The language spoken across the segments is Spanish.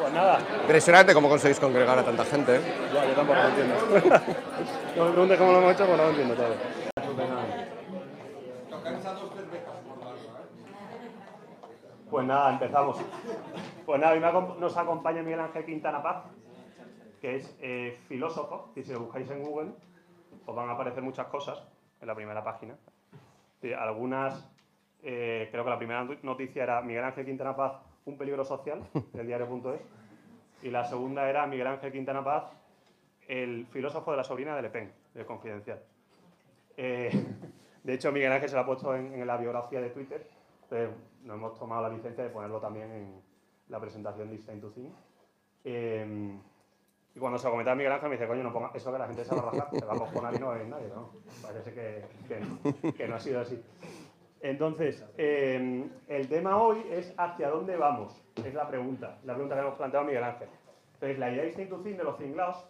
Pues nada. Impresionante cómo conseguís congregar a tanta gente. ¿eh? Ya, yo tampoco lo entiendo. no me preguntes cómo lo hemos hecho, pues no lo entiendo todo. Pues nada, empezamos. Pues nada, hoy nos acompaña Miguel Ángel Quintana Paz, que es eh, filósofo, y si lo buscáis en Google, os van a aparecer muchas cosas en la primera página. Algunas, eh, creo que la primera noticia era Miguel Ángel Quintana Paz, un peligro social, del diario.es, y la segunda era Miguel Ángel Quintana Paz, el filósofo de la sobrina de Le Pen, del Confidencial. Eh, de hecho, Miguel Ángel se lo ha puesto en, en la biografía de Twitter, entonces nos hemos tomado la licencia de ponerlo también en la presentación de Instinct to Think. Eh, y cuando se lo comentaba Miguel Ángel me dice, coño, no ponga eso que la gente se va a rajar, se va a cojonar y no va a nadie, ¿no? Parece que, que que no ha sido así. Entonces, eh, el tema hoy es hacia dónde vamos, es la pregunta, la pregunta que hemos planteado a Miguel Ángel. Entonces, la idea de Think de los cinglados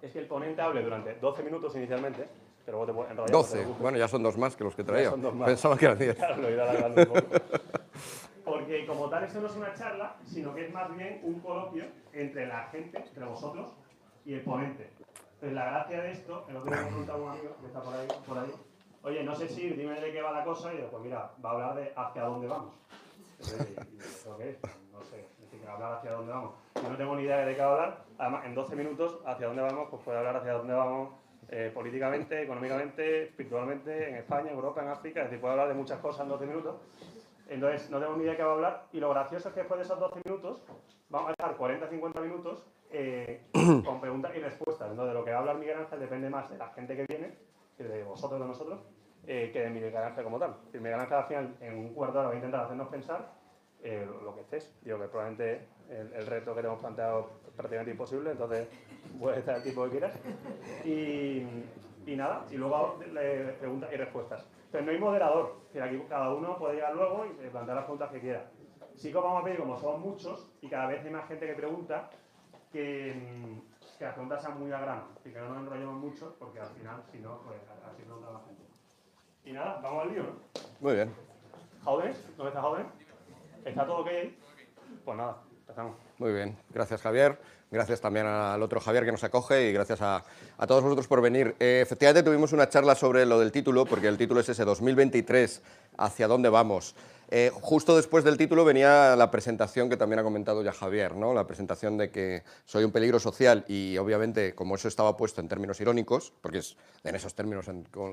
es que el ponente hable durante 12 minutos inicialmente, pero luego te no te 12. preocupes. Bueno, ya son dos más que los que traía. son dos más. Pensaba que eran 10. Claro, lo he ido alargando un poco. Porque como tal esto no es una charla, sino que es más bien un coloquio entre la gente, entre vosotros y el ponente. Entonces la gracia de esto, el otro día me preguntaba un amigo que está por ahí, por ahí, oye, no sé si, dime de qué va la cosa, y yo, pues mira, va a hablar de hacia dónde vamos. Entonces, y- y ¿eso qué es? No sé, es decir, que va a hablar hacia dónde vamos. Yo no tengo ni idea de qué va a hablar, además en 12 minutos, hacia dónde vamos, pues puede hablar hacia dónde vamos eh, políticamente, económicamente, espiritualmente, en España, Europa, en África, es decir, puede hablar de muchas cosas en 12 minutos. Entonces, no tengo ni idea de qué va a hablar. Y lo gracioso es que después de esos 12 minutos, vamos a estar 40-50 minutos eh, con preguntas y respuestas. Entonces, de lo que va a hablar Miguel Ángel depende más de la gente que viene, de vosotros, de nosotros, eh, que de Miguel Ángel como tal. Miguel Ángel al final, en un cuarto hora, va a intentar hacernos pensar eh, lo que estés. Digo que probablemente el, el reto que te hemos planteado es prácticamente imposible, entonces puedes estar el tipo que quieras. Y, y nada, y luego le- preguntas y respuestas. Pero no hay moderador, decir, aquí cada uno puede llegar luego y plantear las preguntas que quiera. Sí que os vamos a pedir, como somos muchos y cada vez hay más gente que pregunta, que, que las preguntas sean muy a grano, y que no nos enrollemos mucho, porque al final, si no, pues así pregunta la gente. Y nada, vamos al lío, ¿no? Muy bien. ¿Jóvenes? ¿Dónde está Jóvenes? ¿Está todo ok ahí? Pues nada, empezamos. Muy bien. Gracias, Javier. Gracias también al otro Javier que nos acoge y gracias a, a todos vosotros por venir. Eh, efectivamente, tuvimos una charla sobre lo del título, porque el título es ese 2023, ¿hacia dónde vamos? Eh, justo después del título venía la presentación que también ha comentado ya Javier, ¿no? la presentación de que soy un peligro social y obviamente como eso estaba puesto en términos irónicos, porque es en esos términos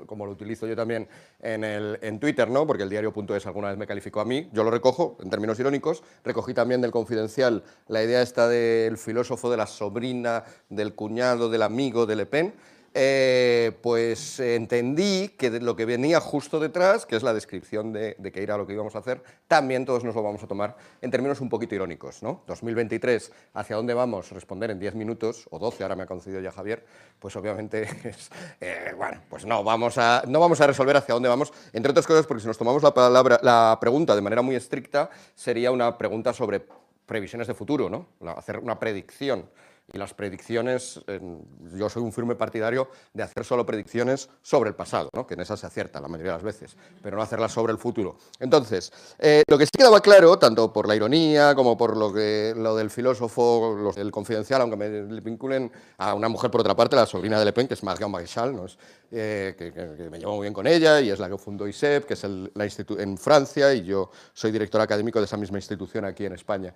como lo utilizo yo también en, el, en Twitter, ¿no? porque el diario.es alguna vez me calificó a mí, yo lo recojo en términos irónicos, recogí también del Confidencial la idea esta del filósofo, de la sobrina, del cuñado, del amigo de Le Pen, eh, pues entendí que lo que venía justo detrás, que es la descripción de, de qué era lo que íbamos a hacer, también todos nos lo vamos a tomar en términos un poquito irónicos. ¿no? 2023, ¿hacia dónde vamos? Responder en 10 minutos, o 12, ahora me ha concedido ya Javier, pues obviamente es, eh, bueno, pues no vamos, a, no vamos a resolver hacia dónde vamos, entre otras cosas porque si nos tomamos la, la pregunta de manera muy estricta, sería una pregunta sobre previsiones de futuro, ¿no? Hacer una predicción. Y las predicciones, yo soy un firme partidario de hacer solo predicciones sobre el pasado, ¿no? que en esas se acierta la mayoría de las veces, pero no hacerlas sobre el futuro. Entonces, eh, lo que sí quedaba claro, tanto por la ironía como por lo, que, lo del filósofo, lo del confidencial, aunque me vinculen a una mujer por otra parte, la sobrina de Le Pen, que es Marion Maréchal, ¿no? Es, eh, que, que- me llevo muy bien con ella y es la que fundó ISEP, que es el- la en Francia, y yo soy director académico de esa misma institución aquí en España.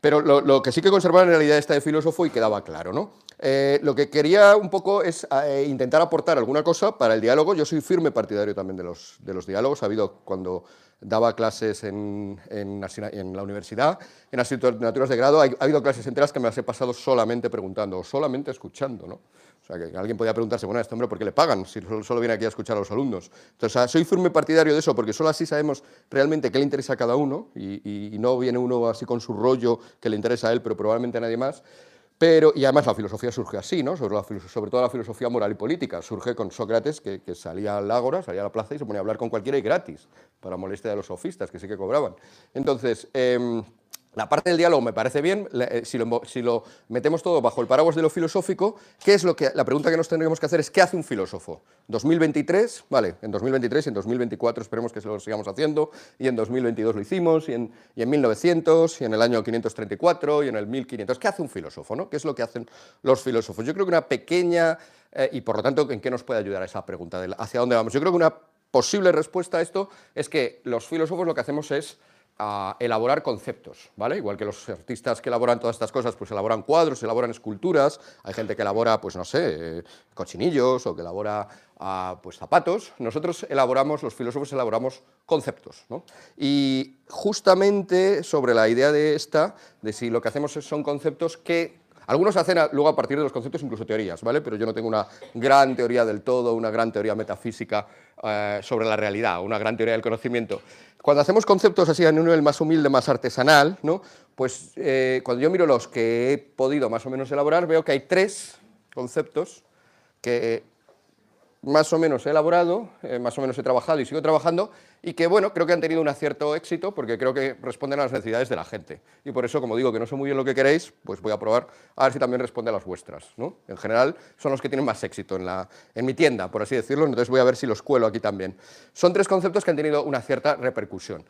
Pero lo, lo que sí que conservaban era la idea esta de filósofo y quedaba claro, ¿no? Eh, lo que quería un poco es eh, intentar aportar alguna cosa para el diálogo. Yo soy firme partidario también de los, de los diálogos. Ha habido cuando daba clases en, en, en la universidad, en asignaturas de grado, ha habido clases enteras que me las he pasado solamente preguntando o solamente escuchando, ¿no? O sea, que alguien podía preguntarse, bueno, a este hombre, ¿por qué le pagan? Si solo, viene aquí a escuchar a los alumnos. Entonces, soy firme partidario de eso, porque solo así sabemos realmente qué le interesa a cada uno y, no viene uno así con su rollo que le interesa a él, pero probablemente a nadie más. Pero, y además la filosofía surge así, ¿no? sobre, todo la filosofía moral y política. Surge con Sócrates, que, que salía al ágora, salía a la plaza y se ponía a hablar con cualquiera y gratis, para molestia de los sofistas, que sí que cobraban. Entonces, em, la parte del diálogo me parece bien, eh, si lo, metemos todo bajo el paraguas de lo filosófico, ¿qué es lo que, la pregunta que nos tendríamos que hacer es ¿qué hace un filósofo? 2023, vale, en 2023 y en 2024 esperemos que se lo sigamos haciendo, y en 2022 lo hicimos, y en, y en 1900, y en el año 534, y en el 1500. ¿Qué hace un filósofo? No? ¿Qué es lo que hacen los filósofos? Yo creo que una pequeña, eh, y por lo tanto, ¿en qué nos puede ayudar esa pregunta? De ¿Hacia dónde vamos? Yo creo que una posible respuesta a esto es que los filósofos lo que hacemos es a elaborar conceptos, ¿vale? Igual que los artistas que elaboran todas estas cosas, pues elaboran cuadros, elaboran esculturas, hay gente que elabora, pues no sé, cochinillos o que elabora ah, pues zapatos, nosotros elaboramos, los filósofos elaboramos conceptos, ¿no? Y justamente sobre la idea de esta, de si lo que hacemos son conceptos que algunos hacen luego a partir de los conceptos incluso teorías, ¿vale? Pero yo no tengo una gran teoría del todo, una gran teoría metafísica eh, sobre la realidad, una gran teoría del conocimiento. Cuando hacemos conceptos así en un nivel más humilde, más artesanal, ¿no? pues eh, cuando yo miro los que he podido más o menos elaborar, veo que hay tres conceptos que más o menos he elaborado, eh, más o menos he trabajado y sigo trabajando, y que, bueno, creo que han tenido un cierto éxito porque creo que responden a las necesidades de la gente. Y por eso, como digo que no sé muy bien lo que queréis, pues voy a probar a ver si también responde a las vuestras. ¿no? En general, son los que tienen más éxito en, la, en mi tienda, por así decirlo, entonces voy a ver si los cuelo aquí también. Son tres conceptos que han tenido una cierta repercusión.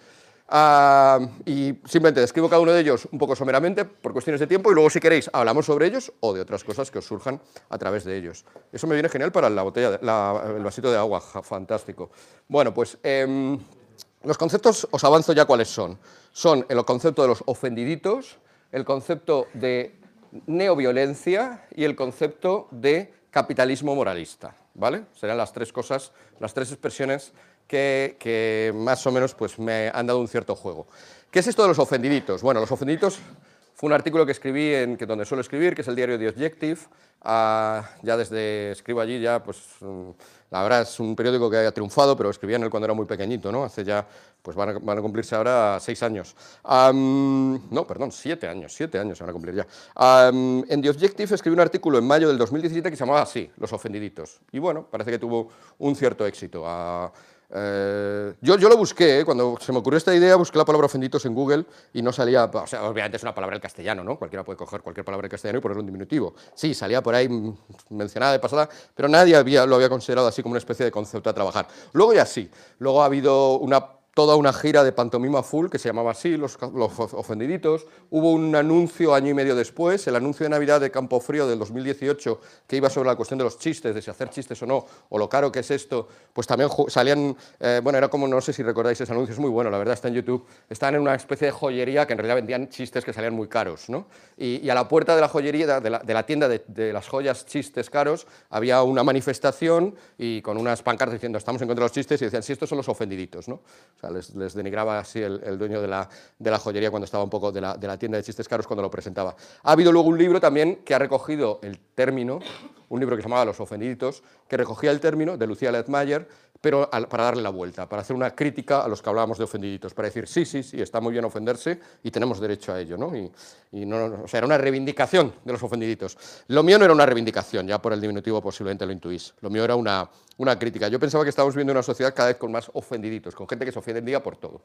Ah, y simplemente describo cada uno de ellos un poco someramente por cuestiones de tiempo y luego si queréis hablamos sobre ellos o de otras cosas que os surjan a través de ellos. Eso me viene genial para la botella, el vasito de agua, fantástico. Bueno, pues em, los conceptos os avanzo ya cuáles son. Son el concepto de los ofendiditos, el concepto de neoviolencia y el concepto de capitalismo moralista. ¿vale? Serán las tres cosas, las tres expresiones que, más o menos pues, me han dado un cierto juego. ¿Qué es esto de los ofendiditos? Bueno, los ofendiditos fue un artículo que escribí en que donde suelo escribir, que es el diario The Objective. Ah, ya desde escribo allí, ya pues mm, la verdad es un periódico que ha triunfado, pero escribía en él cuando era muy pequeñito, ¿no? Hace ya, pues van a, cumplirse ahora seis años. no, perdón, siete años, siete años se van a cumplir ya. en The Objective escribí un artículo en mayo del 2017 que se llamaba así, Los ofendiditos. Y bueno, parece que tuvo un cierto éxito. Ah, eh, yo, yo, lo busqué, ¿eh? cuando se me ocurrió esta idea, busqué la palabra ofenditos en Google y no salía, o sea, obviamente es una palabra en castellano, ¿no? Cualquiera puede coger cualquier palabra en castellano y ponerle un diminutivo. Sí, salía por ahí mencionada de pasada, pero nadie había, lo había considerado así como una especie de concepto a trabajar. Luego ya sí, luego ha habido una toda una gira de pantomima full que se llamaba así, los, ofendiditos. Hubo un anuncio año y medio después, el anuncio de Navidad de Campo Frío del 2018, que iba sobre la cuestión de los chistes, de si hacer chistes o no, o lo caro que es esto, pues también salían, eh, bueno, era como, no sé si recordáis ese anuncio, es muy bueno, la verdad está en YouTube, estaban en una especie de joyería que en realidad vendían chistes que salían muy caros, ¿no? Y, a la puerta de la joyería, de la, tienda de, las joyas chistes caros, había una manifestación y con unas pancartas diciendo estamos en contra de los chistes y decían, si estos son los ofendiditos, ¿no? Les, denigraba así el, dueño de la, de la, joyería cuando estaba un poco de la, de la tienda de chistes caros cuando lo presentaba. Ha habido luego un libro también que ha recogido el término, un libro que se llamaba Los ofendiditos, que recogía el término de Lucía Ledmayer, pero para darle la vuelta, para hacer una crítica a los que hablábamos de ofendiditos, para decir, sí, sí, sí, está muy bien ofenderse y tenemos derecho a ello. ¿no? Y, no, o sea, era una reivindicación de los ofendiditos. Lo mío no era una reivindicación, ya por el diminutivo posiblemente lo intuís. Lo mío era una, una crítica. Yo pensaba que estábamos viviendo una sociedad cada vez con más ofendiditos, con gente que se ofendía por todo.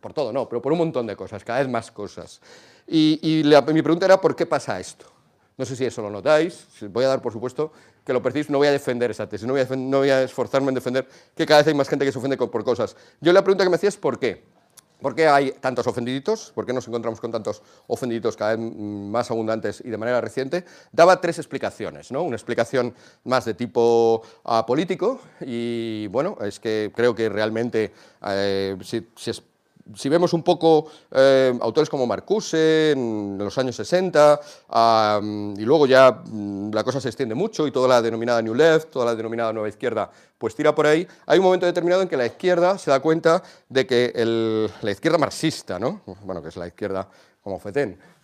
Por todo no, pero por un montón de cosas, cada vez más cosas. Y, mi pregunta era, ¿por qué pasa esto? No sé si eso lo notáis, voy a dar por supuesto que lo percibís, no voy a defender esa tesis, no voy a, no voy a esforzarme en defender que cada vez hay más gente que se ofende por cosas. Yo la pregunta que me hacía es ¿por qué? ¿Por qué hay tantos ofendiditos? ¿Por qué nos encontramos con tantos ofendiditos cada vez más abundantes y de manera reciente? Daba tres explicaciones, ¿no? Una explicación más de tipo ah, político y, bueno, es que creo que realmente eh, si, si, es si vemos un poco eh, autores como Marcuse en los años 60, y luego ya mm, la cosa se extiende mucho y toda la denominada New Left, toda la denominada Nueva Izquierda, pues tira por ahí, hay un momento determinado en que la izquierda se da cuenta de que la izquierda marxista, ¿no? bueno, que es la izquierda como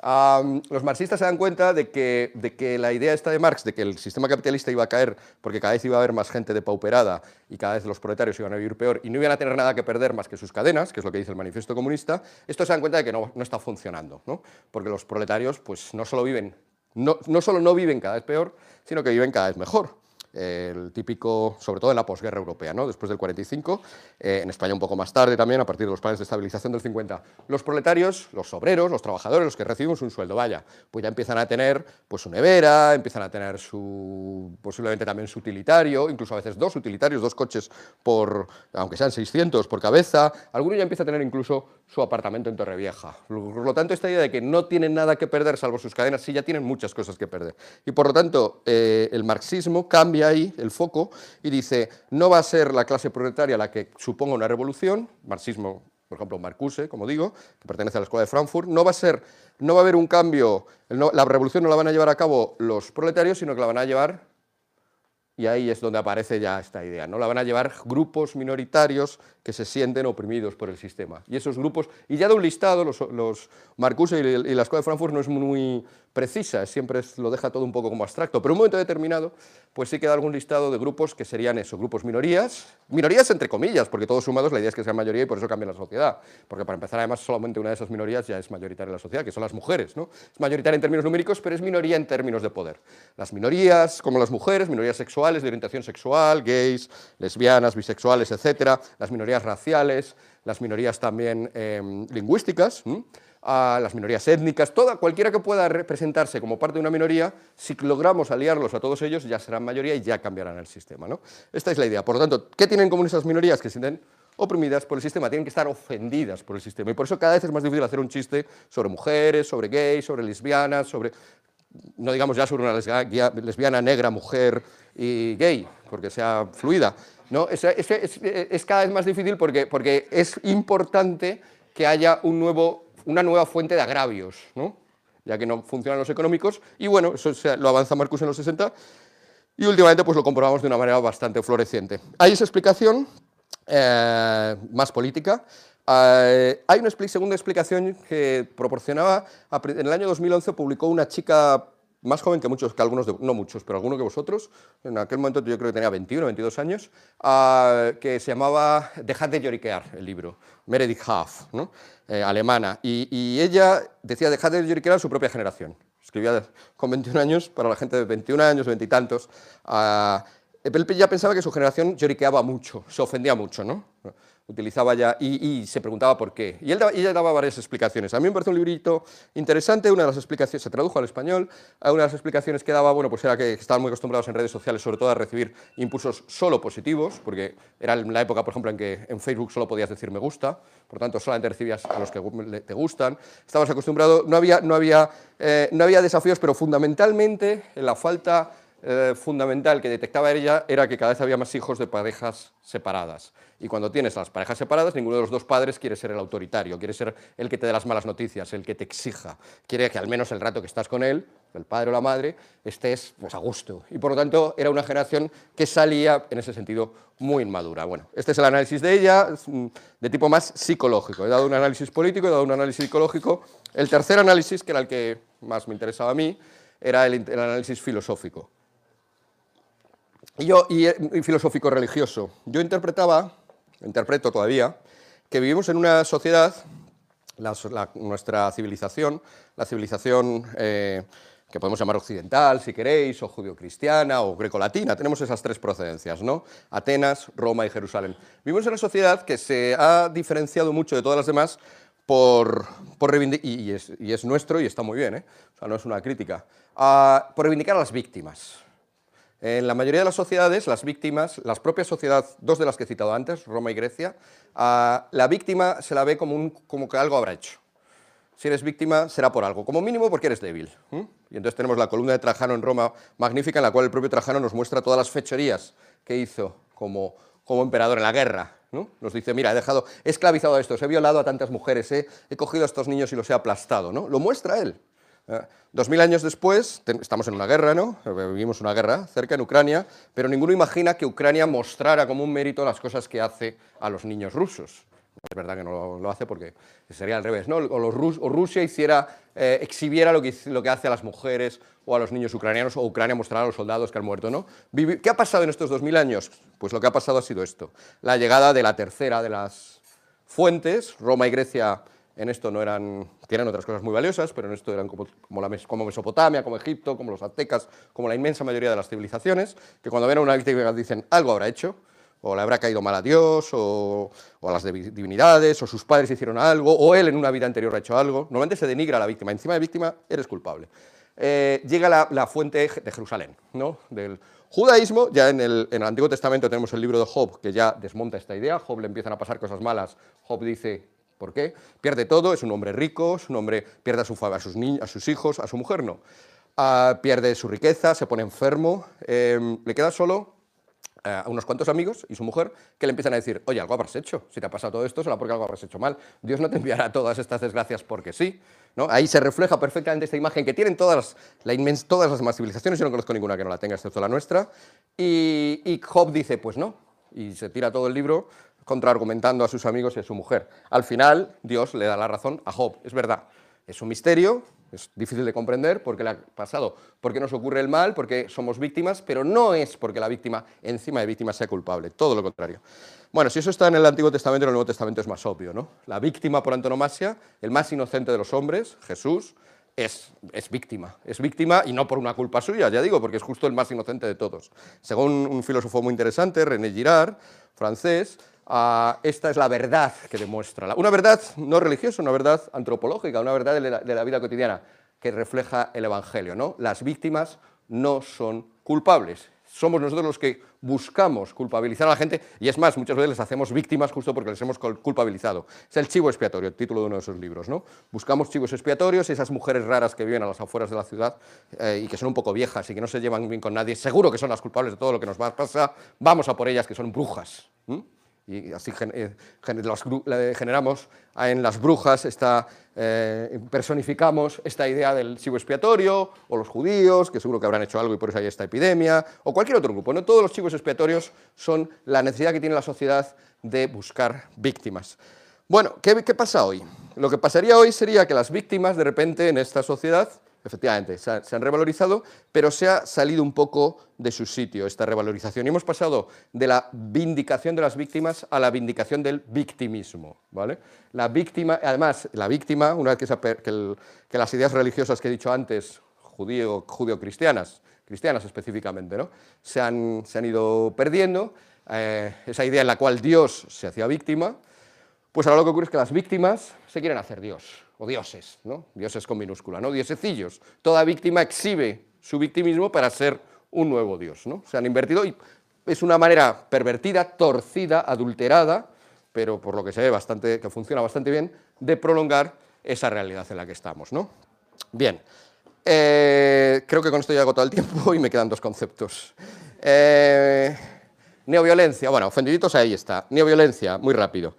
Los marxistas se dan cuenta de que, de que, la idea esta de Marx, de que el sistema capitalista iba a caer porque cada vez iba a haber más gente depauperada y cada vez los proletarios iban a vivir peor y no iban a tener nada que perder más que sus cadenas, que es lo que dice el manifiesto comunista, esto se dan cuenta de que no, no está funcionando, ¿no? porque los proletarios pues, no, solo viven, no, no solo no viven cada vez peor, sino que viven cada vez mejor. El típico, sobre todo en la posguerra europea, ¿no? después del 45, eh, en España un poco más tarde también, a partir de los planes de estabilización del 50. Los proletarios, los obreros, los trabajadores, los que recibimos un sueldo, vaya, pues ya empiezan a tener pues, su nevera, empiezan a tener su, posiblemente también su utilitario, incluso a veces dos utilitarios, dos coches, por, aunque sean 600 por cabeza, algunos ya empiezan a tener incluso su apartamento en Torrevieja. Por lo tanto, esta idea de que no tienen nada que perder salvo sus cadenas, sí ya tienen muchas cosas que perder. Y por lo tanto, eh, el marxismo cambia ahí el foco y dice, no va a ser la clase proletaria la que suponga una revolución, marxismo, por ejemplo, Marcuse, como digo, que pertenece a la Escuela de Frankfurt, no va a ser, no va a haber un cambio, la revolución no la van a llevar a cabo los proletarios, sino que la van a llevar y ahí es donde aparece ya esta idea, ¿no? La van a llevar grupos minoritarios que se sienten oprimidos por el sistema. Y esos grupos, y ya de un listado, los, los Marcuse y, la Escuela de Frankfurt no es muy precisa, siempre lo deja todo un poco como abstracto, pero en un momento determinado, pues sí queda algún listado de grupos que serían eso, grupos minorías, minorías entre comillas, porque todos sumados la idea es que sean mayoría y por eso cambia la sociedad, porque para empezar además solamente una de esas minorías ya es mayoritaria en la sociedad, que son las mujeres, ¿no? Es mayoritaria en términos numéricos, pero es minoría en términos de poder. Las minorías, como las mujeres, minorías sexuales, de orientación sexual, gays, lesbianas, bisexuales, etcétera, las minorías raciales, las minorías también em, lingüísticas, a las minorías étnicas, toda, cualquiera que pueda representarse como parte de una minoría, si logramos aliarlos a todos ellos, ya serán mayoría y ya cambiarán el sistema. ¿no? Esta es la idea. Por lo tanto, ¿qué tienen en común esas minorías que sienten oprimidas por el sistema? Tienen que estar ofendidas por el sistema. Y por eso cada vez es más difícil hacer un chiste sobre mujeres, sobre gays, sobre lesbianas, sobre no digamos ya sobre una lesbiana, negra, mujer y gay, porque sea fluida. ¿no? Es, es, cada vez más difícil porque, porque es importante que haya un nuevo una nueva fuente de agravios, ¿no? ya que no funcionan los económicos, y bueno, eso lo avanza Marcus en los 60, y últimamente pues lo comprobamos de una manera bastante floreciente. Hay esa explicación eh, más política, eh, hay una segunda explicación que proporcionaba, en el año 2011 publicó una chica más joven que muchos, que algunos, no muchos, pero algunos que vosotros, en aquel momento yo creo que tenía 21 22 años, ah, que se llamaba Dejad de lloriquear, el libro, Meredith Haaf, ¿no? Eh, alemana, y, ella decía Dejad de lloriquear a su propia generación. Escribía con 21 años para la gente de 21 años, 20 y tantos. Uh, él ya pensaba que su generación lloriqueaba mucho, se ofendía mucho, ¿no? Utilizaba ya y, se preguntaba por qué. Y él ella daba varias explicaciones. A mí me parece un librito interesante, una de las explicaciones, se tradujo al español, una de las explicaciones que daba, bueno, pues era que estaban muy acostumbrados en redes sociales sobre todo a recibir impulsos solo positivos, porque era la época, por ejemplo, en que en Facebook solo podías decir me gusta, por tanto solamente recibías a los que te gustan, estabas acostumbrado, no había, no había, eh, no había desafíos, pero fundamentalmente la falta eh, fundamental que detectaba ella era que cada vez había más hijos de parejas separadas. Y cuando tienes las parejas separadas, ninguno de los dos padres quiere ser el autoritario, quiere ser el que te dé las malas noticias, el que te exija. Quiere que al menos el rato que estás con él, el padre o la madre, estés pues, a gusto. Y por lo tanto era una generación que salía en ese sentido muy inmadura. Bueno, este es el análisis de ella, mm, de tipo más psicológico. He dado un análisis político, he dado un análisis psicológico. El tercer análisis, que era el que más me interesaba a mí, era el análisis filosófico. Y, filosófico religioso. Yo interpretaba, interpreto todavía, que vivimos en una sociedad, nuestra civilización, la civilización eh, que podemos llamar occidental, si queréis, o judio-cristiana, o greco-latina, tenemos esas tres procedencias, ¿no? Atenas, Roma y Jerusalén. Vivimos en una sociedad que se ha diferenciado mucho de todas las demás por, por y, es, nuestro y está muy bien, ¿eh? o sea, no es una crítica, por reivindicar a las víctimas. En la mayoría de las sociedades, las víctimas, las propias sociedades, dos de las que he citado antes, Roma y Grecia, la víctima se la ve como, un, como que algo habrá hecho. Si eres víctima, será por algo, como mínimo porque eres débil. Y entonces tenemos la columna de Trajano en Roma, magnífica, en la cual el propio Trajano nos muestra todas las fechorías que hizo como, como emperador en la guerra. Nos dice, mira, he dejado, esclavizado a estos, he violado a tantas mujeres, he, he cogido a estos niños y los he aplastado. ¿no? Lo muestra él. Eh, dos mil años después, estamos en una guerra, ¿no? Vivimos una guerra cerca en Ucrania, pero ninguno imagina que Ucrania mostrara como un mérito las cosas que hace a los niños rusos. Es verdad que no lo, hace porque sería al revés, ¿no? O, Rusia hiciera, eh, exhibiera lo que, lo que hace a las mujeres o a los niños ucranianos, o Ucrania mostrara a los soldados que han muerto, ¿no? ¿Qué ha pasado en estos dos mil años? Pues lo que ha pasado ha sido esto, la llegada de la tercera de las fuentes, Roma y Grecia en esto no eran, tienen otras cosas muy valiosas, pero en esto eran como, como, Mesopotamia, como Egipto, como los aztecas, como la inmensa mayoría de las civilizaciones, que cuando ven a una víctima dicen algo habrá hecho, o le habrá caído mal a Dios, o, a las divinidades, o sus padres hicieron algo, o él en una vida anterior ha hecho algo. Normalmente se denigra a la víctima, encima de víctima eres culpable. Eh, llega la, fuente de Jerusalén, ¿no? del judaísmo, ya en el, en el, Antiguo Testamento tenemos el libro de Job que ya desmonta esta idea, Job le empiezan a pasar cosas malas, Job dice, ¿Por qué? Pierde todo, es un hombre rico, es un hombre, pierde a, su, a, sus, a sus hijos, a su mujer no. Ah, pierde su riqueza, se pone enfermo, em, le queda solo eh, a unos cuantos amigos y su mujer que le empiezan a decir, oye, algo habrás hecho, si te ha pasado todo esto será porque algo habrás hecho mal, Dios no te enviará todas estas desgracias porque sí. ¿no? Ahí se refleja perfectamente esta imagen que tienen todas las, todas las demás civilizaciones, yo no conozco ninguna que no la tenga excepto la nuestra, y, y Job dice, pues no, y se tira todo el libro contraargumentando a sus amigos y a su mujer. Al final, Dios le da la razón a Job. Es verdad, es un misterio, es difícil de comprender porque le ha pasado, porque nos ocurre el mal, porque somos víctimas, pero no es porque la víctima, encima de víctima, sea culpable, todo lo contrario. Bueno, si eso está en el Antiguo Testamento, en el Nuevo Testamento es más obvio, ¿no? La víctima por antonomasia, el más inocente de los hombres, Jesús, es, es, víctima. Es víctima y no por una culpa suya, ya digo, porque es justo el más inocente de todos. Según un filósofo muy interesante, René Girard, francés, Ah, esta es la verdad que demuestra, una verdad no religiosa, una verdad antropológica, una verdad de la, vida cotidiana que refleja el Evangelio. ¿no? Las víctimas no son culpables, somos nosotros los que buscamos culpabilizar a la gente y es más, muchas veces les hacemos víctimas justo porque les hemos culpabilizado. Es el chivo expiatorio, el título de uno de esos libros. ¿no? Buscamos chivos expiatorios, esas mujeres raras que viven a las afueras de la ciudad eh, y que son un poco viejas y que no se llevan bien con nadie, seguro que son las culpables de todo lo que nos pasa, vamos a por ellas que son brujas y así eh, generamos en las brujas, esta, eh, personificamos esta idea del chivo expiatorio, o los judíos, que seguro que habrán hecho algo y por eso hay esta epidemia, o cualquier otro grupo. ¿no? Todos los chivos expiatorios son la necesidad que tiene la sociedad de buscar víctimas. Bueno, ¿qué, qué pasa hoy? Lo que pasaría hoy sería que las víctimas, de repente, en esta sociedad, efectivamente, se, han revalorizado, pero se ha salido un poco de su sitio esta revalorización. Y hemos pasado de la vindicación de las víctimas a la vindicación del victimismo. ¿vale? La víctima, además, la víctima, una vez que, las ideas religiosas que he dicho antes, judío, judío-cristianas, cristianas específicamente, ¿no? se, han, se han ido perdiendo, eh, esa idea en la cual Dios se hacía víctima, pues ahora lo que ocurre es que las víctimas se quieren hacer Dios o dioses, ¿no? dioses con minúscula, ¿no? diosecillos. Toda víctima exhibe su victimismo para ser un nuevo dios. ¿no? Se han invertido y es una manera pervertida, torcida, adulterada, pero por lo que se ve bastante, que funciona bastante bien, de prolongar esa realidad en la que estamos. ¿no? Bien, eh, creo que con esto ya he agotado el tiempo y me quedan dos conceptos. Eh, neoviolencia, bueno, ofendiditos ahí está. Neoviolencia, muy rápido.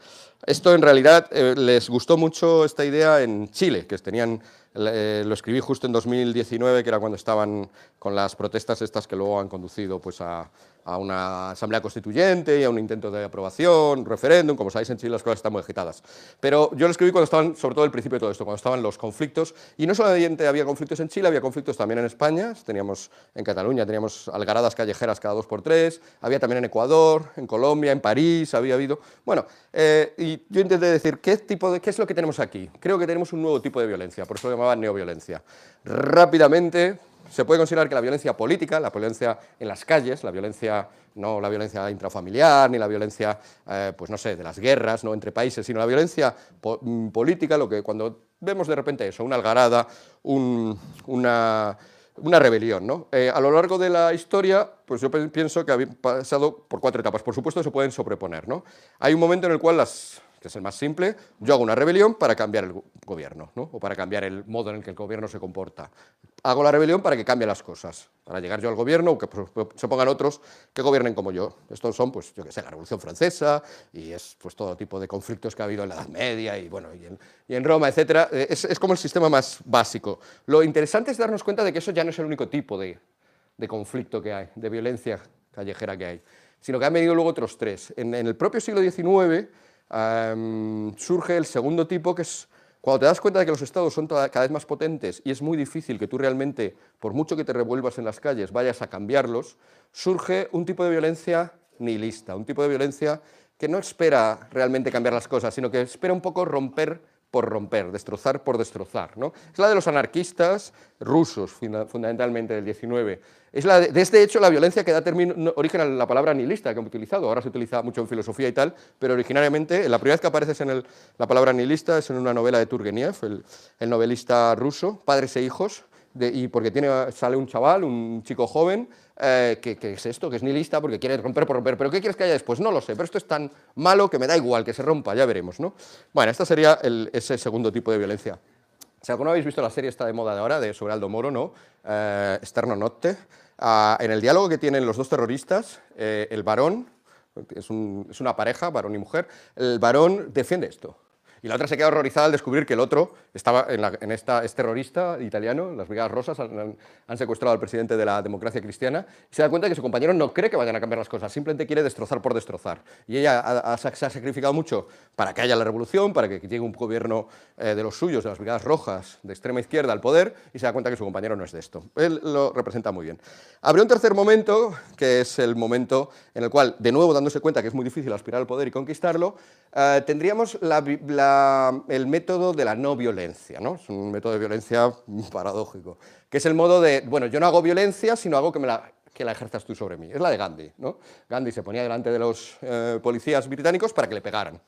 Esto en realidad eh, les gustó mucho esta idea en Chile, que tenían, eh, lo escribí justo en 2019, que era cuando estaban con las protestas estas que luego han conducido pues, a, a una asamblea constituyente y a un intento de aprobación, referéndum, como sabéis en Chile las cosas están muy agitadas. Pero yo lo escribí cuando estaban, sobre todo el principio de todo esto, cuando estaban los conflictos, y no solamente había conflictos en Chile, había conflictos también en España, teníamos en Cataluña, teníamos algaradas callejeras cada dos por tres, había también en Ecuador, en Colombia, en París, había habido... Bueno, eh, y yo intenté decir, ¿qué, tipo de, ¿qué es lo que tenemos aquí? Creo que tenemos un nuevo tipo de violencia, por eso lo llamaba neoviolencia. Rápidamente, se puede considerar que la violencia política, la violencia en las calles, la violencia, no la violencia intrafamiliar, ni la violencia, eh, pues no sé, de las guerras ¿no? entre países, sino la violencia mm, política, lo que cuando vemos de repente eso, una algarada, una, una, rebelión. ¿no? Eh, a lo largo de la historia, pues yo pienso que ha pasado por cuatro etapas. Por supuesto, se pueden sobreponer. ¿no? Hay un momento en el cual las que es el más simple, yo hago una rebelión para cambiar el gobierno, ¿no? o para cambiar el modo en el que el gobierno se comporta. Hago la rebelión para que cambien las cosas, para llegar yo al gobierno o que se pongan otros que gobiernen como yo. Estos son, pues, yo que sé, la Revolución Francesa y es pues, todo tipo de conflictos que ha habido en la Edad Media y, bueno, y, en, Roma, etc. Eh, es, es, como el sistema más básico. Lo interesante es darnos cuenta de que eso ya no es el único tipo de, de conflicto que hay, de violencia callejera que hay, sino que han venido luego otros tres. En, en el propio siglo XIX surge el segundo tipo, que es cuando te das cuenta de que los estados son cada vez más potentes y es muy difícil que tú realmente, por mucho que te revuelvas en las calles, vayas a cambiarlos, surge un tipo de violencia nihilista, un tipo de violencia que no espera realmente cambiar las cosas, sino que espera un poco romper por romper, destrozar por destrozar. ¿no? Es la de los anarquistas rusos, fundamentalmente del 19. Es la de, este hecho la violencia que da origen a la palabra nihilista que hemos utilizado. Ahora se utiliza mucho en filosofía y tal, pero originariamente la primera vez que aparece en la palabra nihilista es en una novela de Turgenev, el, novelista ruso, Padres e Hijos, y porque tiene, sale un chaval, un chico joven, eh, que, es esto, que es nihilista porque quiere romper por romper. ¿Pero qué quieres que haya después? No lo sé, pero esto es tan malo que me da igual que se rompa, ya veremos. ¿no? Bueno, este sería ese segundo tipo de violencia. Si alguno habéis visto la serie esta de moda de ahora, de sobre Aldo Moro, ¿no? Eh, Externo Notte, ah, en el diálogo que tienen los dos terroristas, eh, el varón, es, es una pareja, varón y mujer, el varón defiende esto. Y la otra se queda horrorizada al descubrir que el otro estaba en, esta, es terrorista italiano, las Brigadas Rosas han, secuestrado al presidente de la democracia cristiana, y se da cuenta que su compañero no cree que vayan a cambiar las cosas, simplemente quiere destrozar por destrozar. Y ella se ha sacrificado mucho para que haya la revolución, para que llegue un gobierno eh, de los suyos, de las Brigadas Rojas, de extrema izquierda al poder, y se da cuenta que su compañero no es de esto. Él lo representa muy bien. Habría un tercer momento, que es el momento en el cual, de nuevo dándose cuenta que es muy difícil aspirar al poder y conquistarlo, eh, tendríamos el método de la no violencia, es un método de violencia paradójico, que es el modo de, bueno, yo no hago violencia, sino hago que, la, que ejerzas tú sobre mí. Es la de Gandhi. ¿no? Gandhi se ponía delante de los eh, policías británicos para que le pegaran.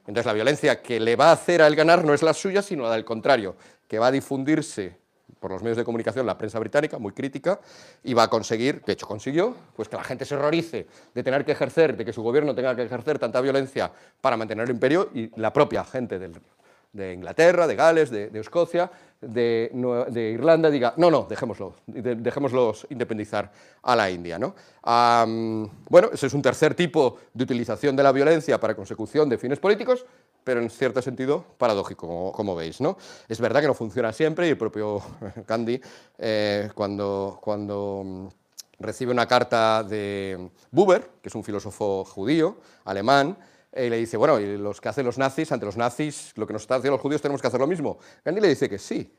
Entonces la violencia que le va a hacer a él ganar no es la suya, sino la del contrario, que va a difundirse por los medios de comunicación, la prensa británica, muy crítica, y va a conseguir, de hecho consiguió, pues que la gente se horrorice de tener que ejercer, de que su gobierno tenga que ejercer tanta violencia para mantener el imperio, y la propia gente de Inglaterra, de Gales, de, Escocia, de, Irlanda, diga, no, no, dejémoslo, dejémoslos independizar a la India. ¿no? bueno, ese es un tercer tipo de utilización de la violencia para consecución de fines políticos, pero en cierto sentido paradójico, como, veis. ¿no? Es verdad que no funciona siempre y el propio Gandhi, eh, cuando, cuando mm, recibe una carta de Buber, que es un filósofo judío, alemán, y le dice, bueno, ¿y los que hacen los nazis, ante los nazis, lo que nos están haciendo los judíos, tenemos que hacer lo mismo? Gandhi le dice que sí,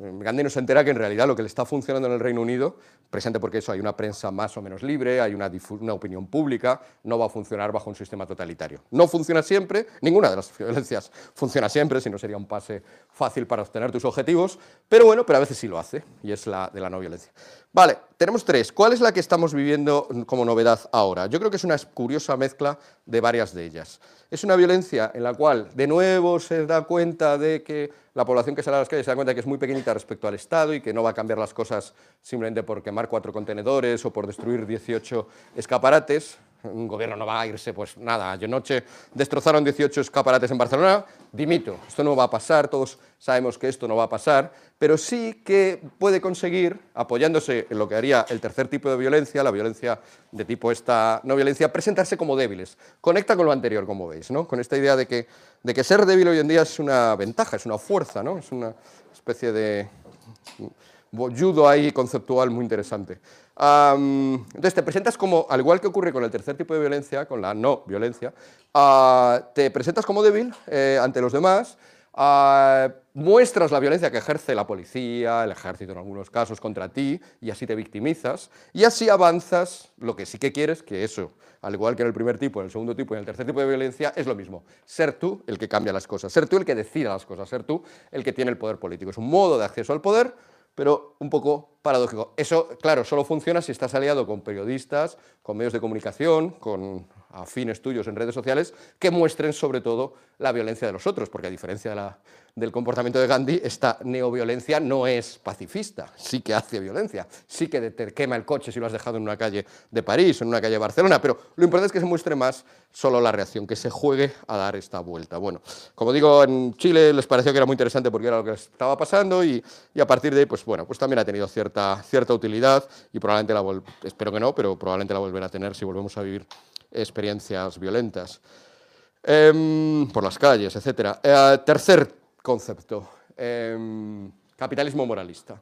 Gandhi nos entera que en realidad lo que le está funcionando en el Reino Unido, presente porque eso hay una prensa más o menos libre, hay una, una, opinión pública, no va a funcionar bajo un sistema totalitario. No funciona siempre, ninguna de las violencias funciona siempre, si no sería un pase fácil para obtener tus objetivos, pero bueno, pero a veces sí lo hace, y es la de la no violencia. Vale, tenemos tres. ¿Cuál es la que estamos viviendo como novedad ahora? Yo creo que es una curiosa mezcla de varias de ellas. Es una violencia en la cual de nuevo se da cuenta de que la población que sale a las calles se da cuenta que es muy pequeñita respecto al Estado y que no va a cambiar las cosas simplemente por quemar cuatro contenedores o por destruir 18 escaparates, un gobierno no va a irse, pues nada, anoche destrozaron 18 escaparates en Barcelona, dimito, esto no va a pasar, todos sabemos que esto no va a pasar, pero sí que puede conseguir, apoyándose en lo que haría el tercer tipo de violencia, la violencia de tipo esta no violencia, presentarse como débiles. Conecta con lo anterior, como veis, ¿no? con esta idea de que, de que ser débil hoy en día es una ventaja, es una fuerza, ¿no? es una especie de judo ahí conceptual muy interesante. Entonces te presentas como, al igual que ocurre con el tercer tipo de violencia, con la no violencia, ah, te presentas como débil eh, ante los demás, ah, muestras la violencia que ejerce la policía, el ejército en algunos casos contra ti, y así te victimizas, y así avanzas lo que sí que quieres, que eso, al igual que en el primer tipo, en el segundo tipo y en el tercer tipo de violencia, es lo mismo. Ser tú el que cambia las cosas, ser tú el que decida las cosas, ser tú el que tiene el poder político. Es un modo de acceso al poder pero un poco paradójico. Eso, claro, solo funciona si estás aliado con periodistas, con medios de comunicación, con afines tuyos en redes sociales, que muestren sobre todo la violencia de los otros, porque a diferencia de la, del comportamiento de Gandhi, esta neoviolencia no es pacifista, sí que hace violencia, sí que te quema el coche si lo has dejado en una calle de París o en una calle de Barcelona, pero lo importante es que se muestre más solo la reacción, que se juegue a dar esta vuelta. Bueno, como digo, en Chile les pareció que era muy interesante porque era lo que estaba pasando y, a partir de ahí, pues bueno, pues también ha tenido cierta, cierta utilidad y probablemente la, espero que no, pero probablemente la volverá a tener si volvemos a vivir experiencias violentas. Em, por las calles, etc. Eh, tercer concepto, em, capitalismo moralista.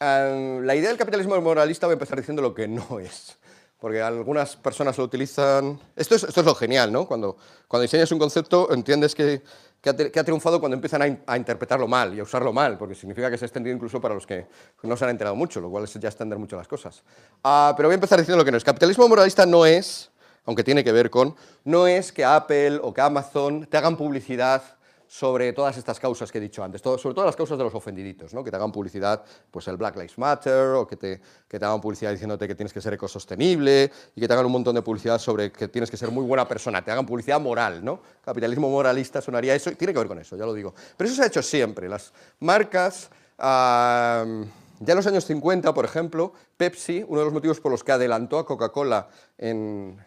Em, la idea del capitalismo moralista voy a empezar diciendo lo que no es, porque algunas personas lo utilizan... Esto es, esto es lo genial, ¿no? Cuando, cuando diseñas un concepto entiendes que, que, ha, triunfado cuando empiezan a, interpretarlo mal y a usarlo mal, porque significa que se ha extendido incluso para los que no se han enterado mucho, lo cual es ya extender mucho las cosas. Ah, pero voy a empezar diciendo lo que no es. Capitalismo moralista no es, aunque tiene que ver con, no es que Apple o que Amazon te hagan publicidad sobre todas estas causas que he dicho antes, sobre todo las causas de los ofendiditos, ¿no? que te hagan publicidad, pues el Black Lives Matter, o que te, que te hagan publicidad diciéndote que tienes que ser ecosostenible, y que te hagan un montón de publicidad sobre que tienes que ser muy buena persona, te hagan publicidad moral, ¿no? Capitalismo moralista sonaría eso, tiene que ver con eso, ya lo digo. Pero eso se ha hecho siempre, las marcas... Ya en los años 50, por ejemplo, Pepsi, uno de los motivos por los que adelantó a Coca-Cola en,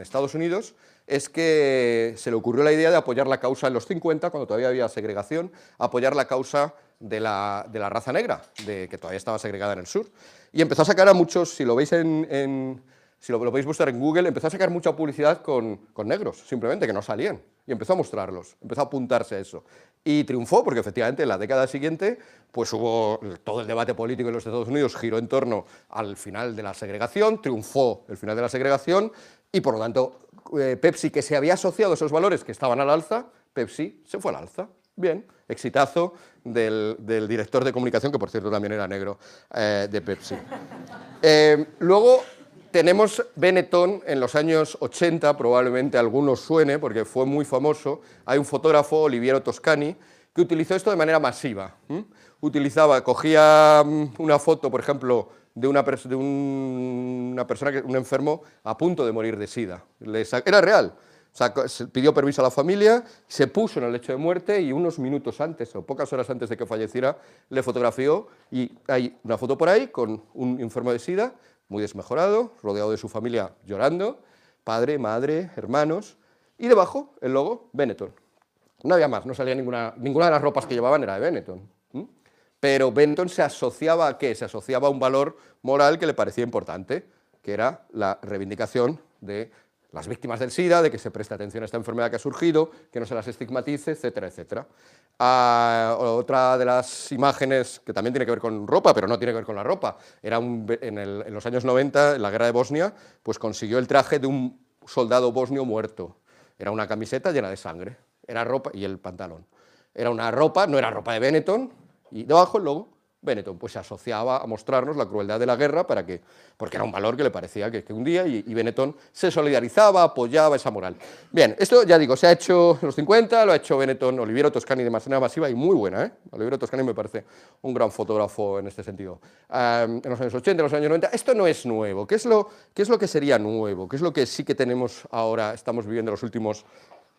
Estados Unidos, es que se le ocurrió la idea de apoyar la causa en los 50, cuando todavía había segregación, apoyar la causa de la, de la raza negra, de, que todavía estaba segregada en el sur. Y empezó a sacar a muchos, si lo veis en, si lo, lo, podéis buscar en Google, empezó a sacar mucha publicidad con, con, negros, simplemente, que no salían. Y empezó a mostrarlos, empezó a apuntarse a eso. Y triunfó porque efectivamente en la década siguiente pues hubo todo el debate político en los Estados Unidos giró en torno al final de la segregación, triunfó el final de la segregación y por lo tanto eh, Pepsi, que se había asociado a esos valores que estaban al alza, Pepsi se fue al alza. Bien, exitazo del, director de comunicación, que por cierto también era negro, eh, de Pepsi. Eh, luego tenemos Benetton en los años 80, probablemente algunos suene, porque fue muy famoso. Hay un fotógrafo, Oliviero Toscani, que utilizó esto de manera masiva. Utilizaba, cogía mm, una foto, por ejemplo, de una, de una persona, que, un enfermo a punto de morir de SIDA. Era real. se pidió permiso a la familia, se puso en el lecho de muerte y unos minutos antes o pocas horas antes de que falleciera le fotografió y hay una foto por ahí con un enfermo de SIDA muy desmejorado, rodeado de su familia llorando, padre, madre, hermanos, y debajo el logo Benetton. No había más, no salía ninguna, ninguna de las ropas que llevaban era de Benetton. Pero Benetton se asociaba a qué? Se asociaba a un valor moral que le parecía importante, que era la reivindicación de las víctimas del SIDA, de que se preste atención a esta enfermedad que ha surgido, que no se las estigmatice, etcétera, etcétera. Otra de las imágenes que también tiene que ver con ropa, pero no tiene que ver con la ropa, era en, los años 90, en la guerra de Bosnia, pues consiguió el traje de un soldado bosnio muerto. Era una camiseta llena de sangre, era ropa y el pantalón. Era una ropa, no era ropa de Benetton, y debajo el logo Benetton pues se asociaba a mostrarnos la crueldad de la guerra para que, porque era un valor que le parecía que, que un día y, Benetton se solidarizaba, apoyaba esa moral. Bien, esto ya digo, se ha hecho en los 50, lo ha hecho Benetton, Oliviero Toscani de manera masiva y muy buena, ¿eh? Oliviero Toscani me parece un gran fotógrafo en este sentido. en los años 80, en los años 90, esto no es nuevo. ¿Qué es, lo, ¿Qué es lo que sería nuevo? ¿Qué es lo que sí que tenemos ahora, estamos viviendo los últimos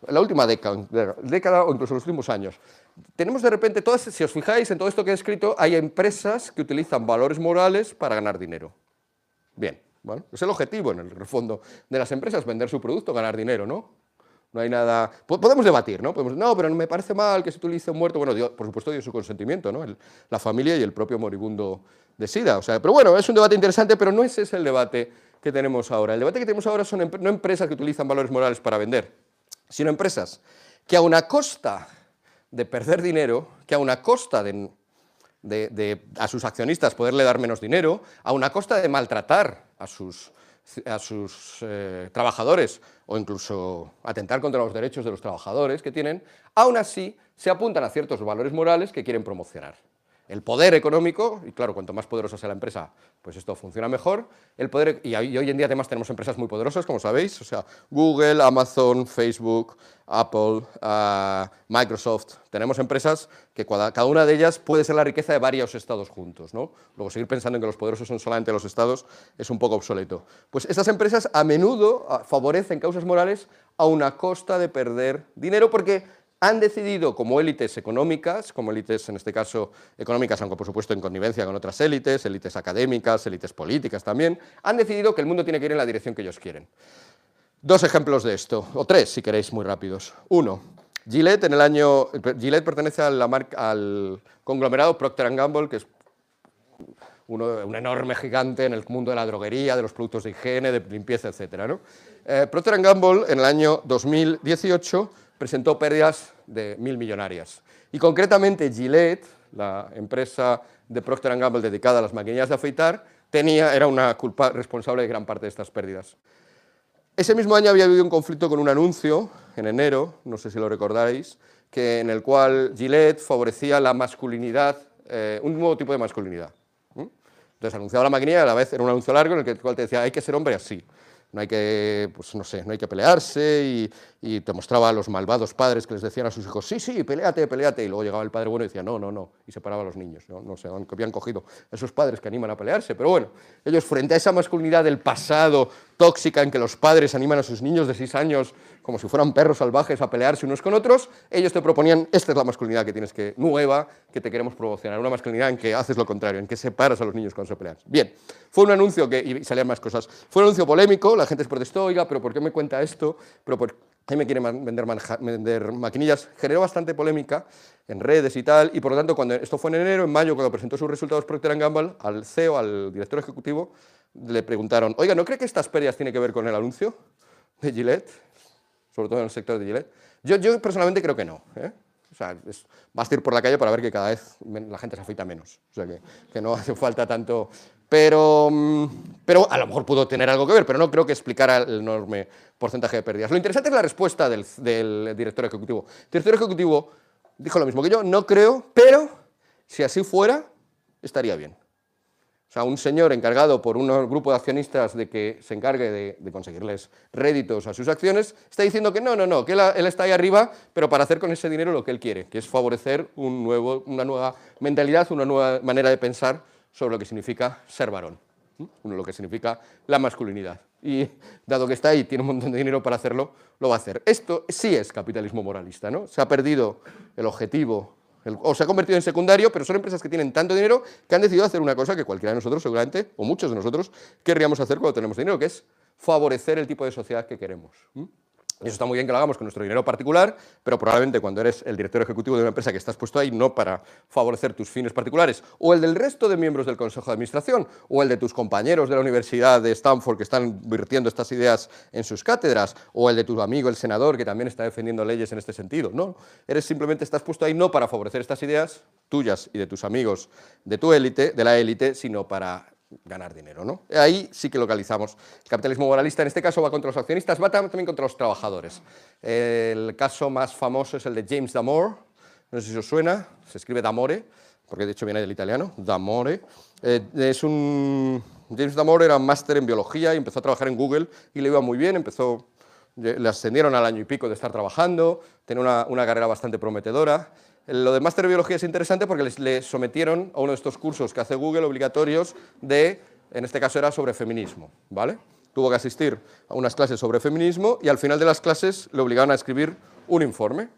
la última década, o incluso los últimos años. Tenemos de repente, todas, si os fijáis en todo esto que he escrito, hay empresas que utilizan valores morales para ganar dinero. Bien, bueno, es el objetivo en el fondo de las empresas, vender su producto, ganar dinero, ¿no? No hay nada... Podemos debatir, ¿no? Podemos, no, pero me parece mal que se utilice un muerto. Bueno, por supuesto dio su consentimiento, ¿no? la familia y el propio moribundo de SIDA. O sea, pero bueno, es un debate interesante, pero no ese es el debate que tenemos ahora. El debate que tenemos ahora son no empresas que utilizan valores morales para vender, sino empresas que a una costa de perder dinero, que a una costa de, a sus accionistas poderle dar menos dinero, a una costa de maltratar a sus, eh, trabajadores o incluso atentar contra los derechos de los trabajadores que tienen, aún así se apuntan a ciertos valores morales que quieren promocionar el poder económico, y claro, cuanto más poderosa sea la empresa, pues esto funciona mejor, el poder, y hoy en día además tenemos empresas muy poderosas, como sabéis, o sea, Google, Amazon, Facebook, Apple, ah, Microsoft, tenemos empresas que cada, una de ellas puede ser la riqueza de varios estados juntos, ¿no? Luego seguir pensando en que los poderosos son solamente los estados es un poco obsoleto. Pues estas empresas a menudo ah, favorecen causas morales a una costa de perder dinero porque han decidido como élites económicas, como élites en este caso económicas, aunque por supuesto en connivencia con otras élites, élites académicas, élites políticas también, han decidido que el mundo tiene que ir en la dirección que ellos quieren. Dos ejemplos de esto, o tres si queréis muy rápidos. Uno, Gillette en el año Gillette pertenece al conglomerado Procter Gamble, que es un enorme gigante en el mundo de la droguería, de los productos de higiene, de limpieza, etc. ¿no? Eh, Procter Gamble en el año 2018 presentó pérdidas de mil millonarias. Y concretamente Gillette, la empresa de Procter Gamble dedicada a las maquinillas de afeitar, tenía, era una culpa responsable de gran parte de estas pérdidas. Ese mismo año había habido un conflicto con un anuncio, en enero, no sé si lo recordáis, que, en el cual Gillette favorecía la masculinidad, eh, un nuevo tipo de masculinidad. Entonces anunciaba la maquinilla a la vez era un anuncio largo en el cual te decía hay que ser hombre así. No hay que, pues no sé, no hay que pelearse y, y, te mostraba a los malvados padres que les decían a sus hijos, sí, sí, peleate, peleate, y luego llegaba el padre bueno y decía, no, no, no, y separaba a los niños, no, no sé, aunque habían cogido esos padres que animan a pelearse, pero bueno, ellos frente a esa masculinidad del pasado tóxica en que los padres animan a sus niños de seis años como si fueran perros salvajes a pelearse unos con otros, ellos te proponían, esta es la masculinidad que tienes que, nueva, que te queremos promocionar, una masculinidad en que haces lo contrario, en que separas a los niños cuando se pelean. Bien, fue un anuncio que, y salían más cosas, fue un anuncio polémico, la gente se protestó, oiga, pero ¿por qué me cuenta esto? ¿Pero por qué me quiere vender, vender maquinillas? Generó bastante polémica en redes y tal, y por lo tanto, cuando esto fue en enero, en mayo, cuando presentó sus resultados Procter Gamble, al CEO, al director ejecutivo, le preguntaron, oiga, ¿no cree que estas pérdidas tienen que ver con el anuncio de Gillette? Sobre todo en el sector de Gillette. Yo, yo personalmente creo que no. ¿eh? O sea, es, vas a ir por la calle para ver que cada vez la gente se afeita menos. O sea, que, que no hace falta tanto... Pero, mm, pero a lo mejor pudo tener algo que ver, pero no creo que explicara el enorme porcentaje de pérdidas. Lo interesante es la respuesta del, del director ejecutivo. El director ejecutivo dijo lo mismo que yo, no creo, pero si así fuera, estaría bien. O sea, un señor encargado por un grupo de accionistas de que se encargue de, conseguirles réditos a sus acciones, está diciendo que no, no, no, que él, está ahí arriba, pero para hacer con ese dinero lo que él quiere, que es favorecer una nueva mentalidad, una nueva manera de pensar sobre lo que significa ser varón, lo que significa la masculinidad. Y dado que está ahí, tiene un montón de dinero para hacerlo, lo va a hacer. Esto sí es capitalismo moralista, ¿no? Se ha perdido el objetivo o se ha convertido en secundario, pero son empresas que tienen tanto dinero que han decidido hacer una cosa que cualquiera de nosotros seguramente, o muchos de nosotros, querríamos hacer cuando tenemos dinero, que es favorecer el tipo de sociedad que queremos. Y eso está muy bien que lo hagamos con nuestro dinero particular, pero probablemente cuando eres el director ejecutivo de una empresa que estás puesto ahí no para favorecer tus fines particulares, o el del resto de miembros del Consejo de Administración, o el de tus compañeros de la Universidad de Stanford que están virtiendo estas ideas en sus cátedras, o el de tu amigo el senador que también está defendiendo leyes en este sentido. No, eres simplemente estás puesto ahí no para favorecer estas ideas tuyas y de tus amigos de tu élite, de la élite, sino para ganar dinero. ¿no? Ahí sí que localizamos. El capitalismo moralista en este caso va contra los accionistas, va también contra los trabajadores. El caso más famoso es el de James Damore, no sé si os suena, se escribe Damore, porque de hecho viene del italiano, Damore. Eh, es un... James Damore era máster en biología y empezó a trabajar en Google y le iba muy bien, empezó, le ascendieron al año y pico de estar trabajando, tenía una, una carrera bastante prometedora lo de máster de biología es interesante porque les, le sometieron a uno de estos cursos que hace Google obligatorios de, en este caso era sobre feminismo, ¿vale? Tuvo que asistir a unas clases sobre feminismo y al final de las clases le obligaron a escribir un informe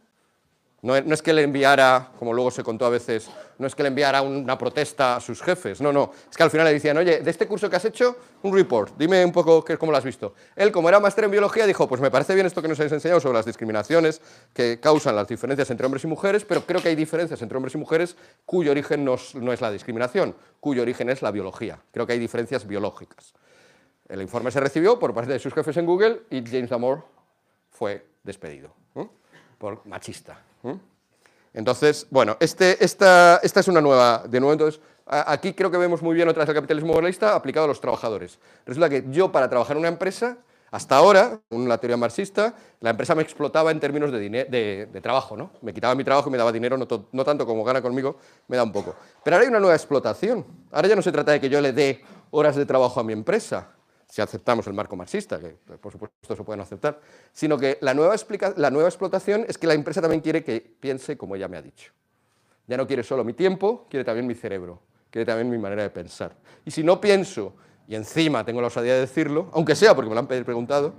no, es que le enviara, como luego se contó a veces, no es que le enviara una protesta a sus jefes, no, no. Es que al final le decían, oye, de este curso que has hecho, un report, dime un poco cómo lo has visto. Él, como era máster en biología, dijo, pues me parece bien esto que nos habéis enseñado sobre las discriminaciones que causan las diferencias entre hombres y mujeres, pero creo que hay diferencias entre hombres y mujeres cuyo origen no, no es la discriminación, cuyo origen es la biología. Creo que hay diferencias biológicas. El informe se recibió por parte de sus jefes en Google y James Damore fue despedido por machista. Entonces, bueno, este, esta, esta, es una nueva, de nuevo, entonces, aquí creo que vemos muy bien otra vez el capitalismo moralista aplicado a los trabajadores. Resulta que yo para trabajar en una empresa, hasta ahora, en la teoría marxista, la empresa me explotaba en términos de, de, trabajo, ¿no? Me quitaba mi trabajo y me daba dinero, no, tanto como gana conmigo, me da un poco. Pero ahora hay una nueva explotación. Ahora ya no se trata de que yo le dé horas de trabajo a mi empresa, si aceptamos el marco marxista, que por supuesto se pueden aceptar, sino que la nueva, la nueva explotación es que la empresa también quiere que piense como ella me ha dicho. Ya no quiere solo mi tiempo, quiere también mi cerebro, quiere también mi manera de pensar. Y si no pienso, y encima tengo la osadía de decirlo, aunque sea porque me lo han preguntado,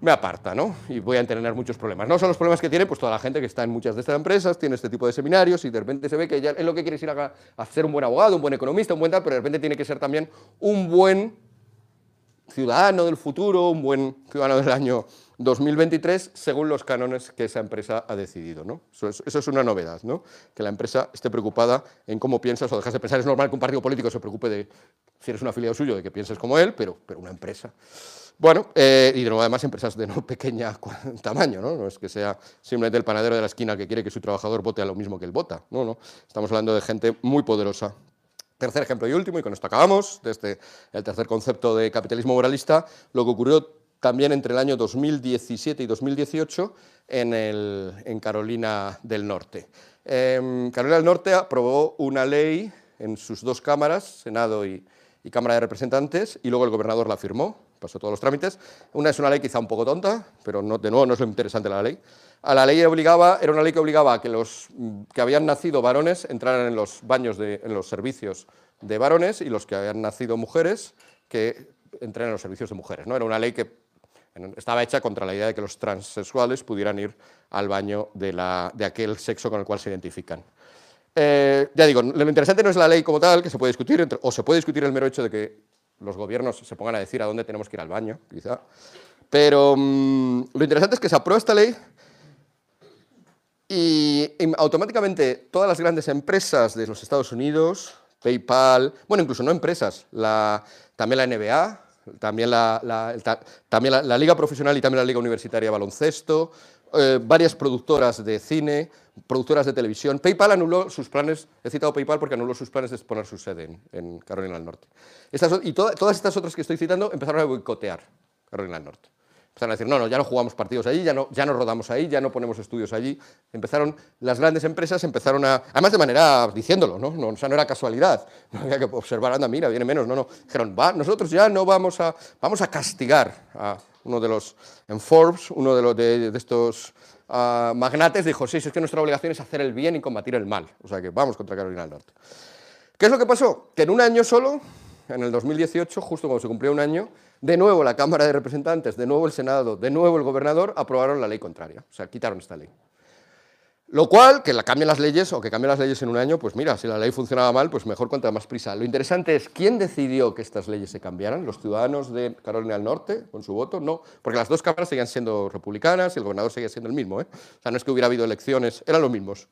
me aparta, ¿no? Y voy a tener muchos problemas. No son los problemas que tiene pues toda la gente que está en muchas de estas empresas, tiene este tipo de seminarios y de repente se ve que ya es lo que quiere ir a ser un buen abogado, un buen economista, un buen tal, pero de repente tiene que ser también un buen ciudadano del futuro, un buen ciudadano del año 2023, según los cánones que esa empresa ha decidido. ¿no? Eso, es, una novedad, ¿no? que la empresa esté preocupada en cómo piensas o dejas de pensar. Es normal que un partido político se preocupe de, si eres un afiliado suyo, de que pienses como él, pero, pero una empresa... Bueno, eh, y de nuevo además empresas de no pequeña tamaño, ¿no? no es que sea simplemente el panadero de la esquina que quiere que su trabajador vote a lo mismo que él vota, no, no, estamos hablando de gente muy poderosa Tercer ejemplo y último, y con esto acabamos, desde el tercer concepto de capitalismo moralista, lo que ocurrió también entre el año 2017 y 2018 en, Carolina del Norte. Em, Carolina del Norte aprobó una ley en sus dos cámaras, Senado y, Cámara de Representantes, y luego el gobernador la firmó pasó todos los trámites. Una es una ley quizá un poco tonta, pero no, de nuevo no es lo interesante de la ley. A la ley obligaba, era una ley que obligaba a que los que habían nacido varones entraran en los baños, de, en los servicios de varones y los que habían nacido mujeres que entren en los servicios de mujeres. ¿no? Era una ley que estaba hecha contra la idea de que los transexuales pudieran ir al baño de, la, de aquel sexo con el cual se identifican. Eh, ya digo, lo interesante no es la ley como tal, que se puede discutir, o se puede discutir el mero hecho de que los gobiernos se pongan a decir a dónde tenemos que ir al baño, quizá. Pero mm, lo interesante es que se aprueba esta ley y, automáticamente todas las grandes empresas de los Estados Unidos, PayPal, bueno, incluso no empresas, también la NBA, también la, la, Liga Profesional y también la Liga Universitaria de Baloncesto, eh, varias productoras de cine, productoras de televisión. PayPal anuló sus planes, he citado PayPal porque anuló sus planes de poner su sede en, Carolina del Norte. y todas estas otras que estoy citando empezaron a boicotear Carolina del Norte. Empezaron a decir, no, no, ya no jugamos partidos allí, ya no, ya no rodamos ahí, ya no ponemos estudios allí. Empezaron, las grandes empresas empezaron a, además de manera diciéndolo, ¿no? no o sea, no era casualidad, no había que observar, anda, mira, viene menos, no, no. Dijeron, va, nosotros ya no vamos a, vamos a castigar a uno de los, en Forbes, uno de, los, de, estos uh, magnates dijo, sí, es que nuestra obligación es hacer el bien y combatir el mal. O sea que vamos contra Carolina del Norte. ¿Qué es lo que pasó? Que en un año solo, en el 2018, justo cuando se cumplió un año, de nuevo la Cámara de Representantes, de nuevo el Senado, de nuevo el gobernador aprobaron la ley contraria, o sea, quitaron esta ley. Lo cual, que la cambien las leyes o que cambien las leyes en un año, pues mira, si la ley funcionaba mal, pues mejor cuanta más prisa. Lo interesante es, ¿quién decidió que estas leyes se cambiaran? ¿Los ciudadanos de Carolina del Norte con su voto? No, porque las dos cámaras seguían siendo republicanas y el gobernador seguía siendo el mismo. ¿eh? O sea, no es que hubiera habido elecciones, eran los mismos.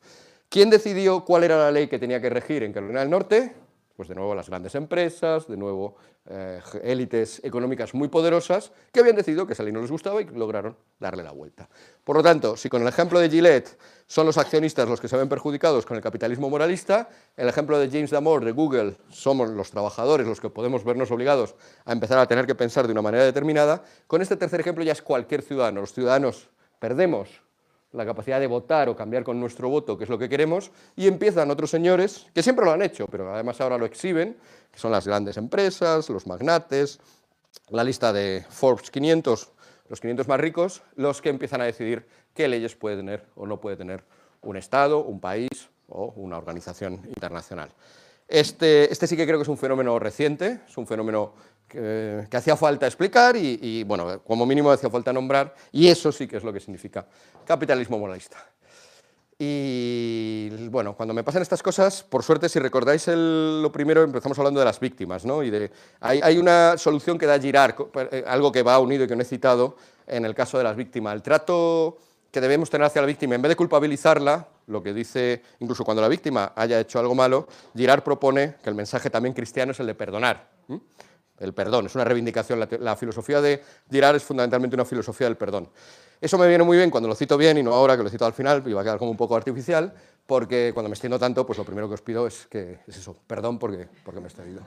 ¿Quién decidió cuál era la ley que tenía que regir en Carolina del Norte? Pues de nuevo las grandes empresas, de nuevo eh, élites económicas muy poderosas que habían decidido que esa ley no les gustaba y lograron darle la vuelta. Por lo tanto, si con el ejemplo de Gillette son los accionistas los que se ven perjudicados con el capitalismo moralista, el ejemplo de James Damore de Google somos los trabajadores los que podemos vernos obligados a empezar a tener que pensar de una manera determinada, con este tercer ejemplo ya es cualquier ciudadano. Los ciudadanos perdemos la capacidad de votar o cambiar con nuestro voto, que es lo que queremos, y empiezan otros señores, que siempre lo han hecho, pero además ahora lo exhiben, que son las grandes empresas, los magnates, la lista de Forbes 500, los 500 más ricos, los que empiezan a decidir qué leyes puede tener o no puede tener un Estado, un país o una organización internacional. Este, este sí que creo que es un fenómeno reciente, es un fenómeno que, hacía falta explicar y, bueno, como mínimo hacía falta nombrar, y eso sí que es lo que significa capitalismo moralista. Y bueno, cuando me pasan estas cosas, por suerte, si recordáis lo primero, empezamos hablando de las víctimas, ¿no? Y de, hay, una solución que da Girard, eh, algo que va unido y que no he citado en el caso de las víctimas. El trato que debemos tener hacia la víctima, en vez de culpabilizarla, lo que dice, incluso cuando la víctima haya hecho algo malo, Girard propone que el mensaje también cristiano es el de perdonar el perdón, es una reivindicación. La, filosofía de Girard es fundamentalmente una filosofía del perdón. Eso me viene muy bien cuando lo cito bien y no ahora que lo cito al final, y va a quedar como un poco artificial, porque cuando me extiendo tanto, pues lo primero que os pido es que es eso, perdón porque, porque me he extendido.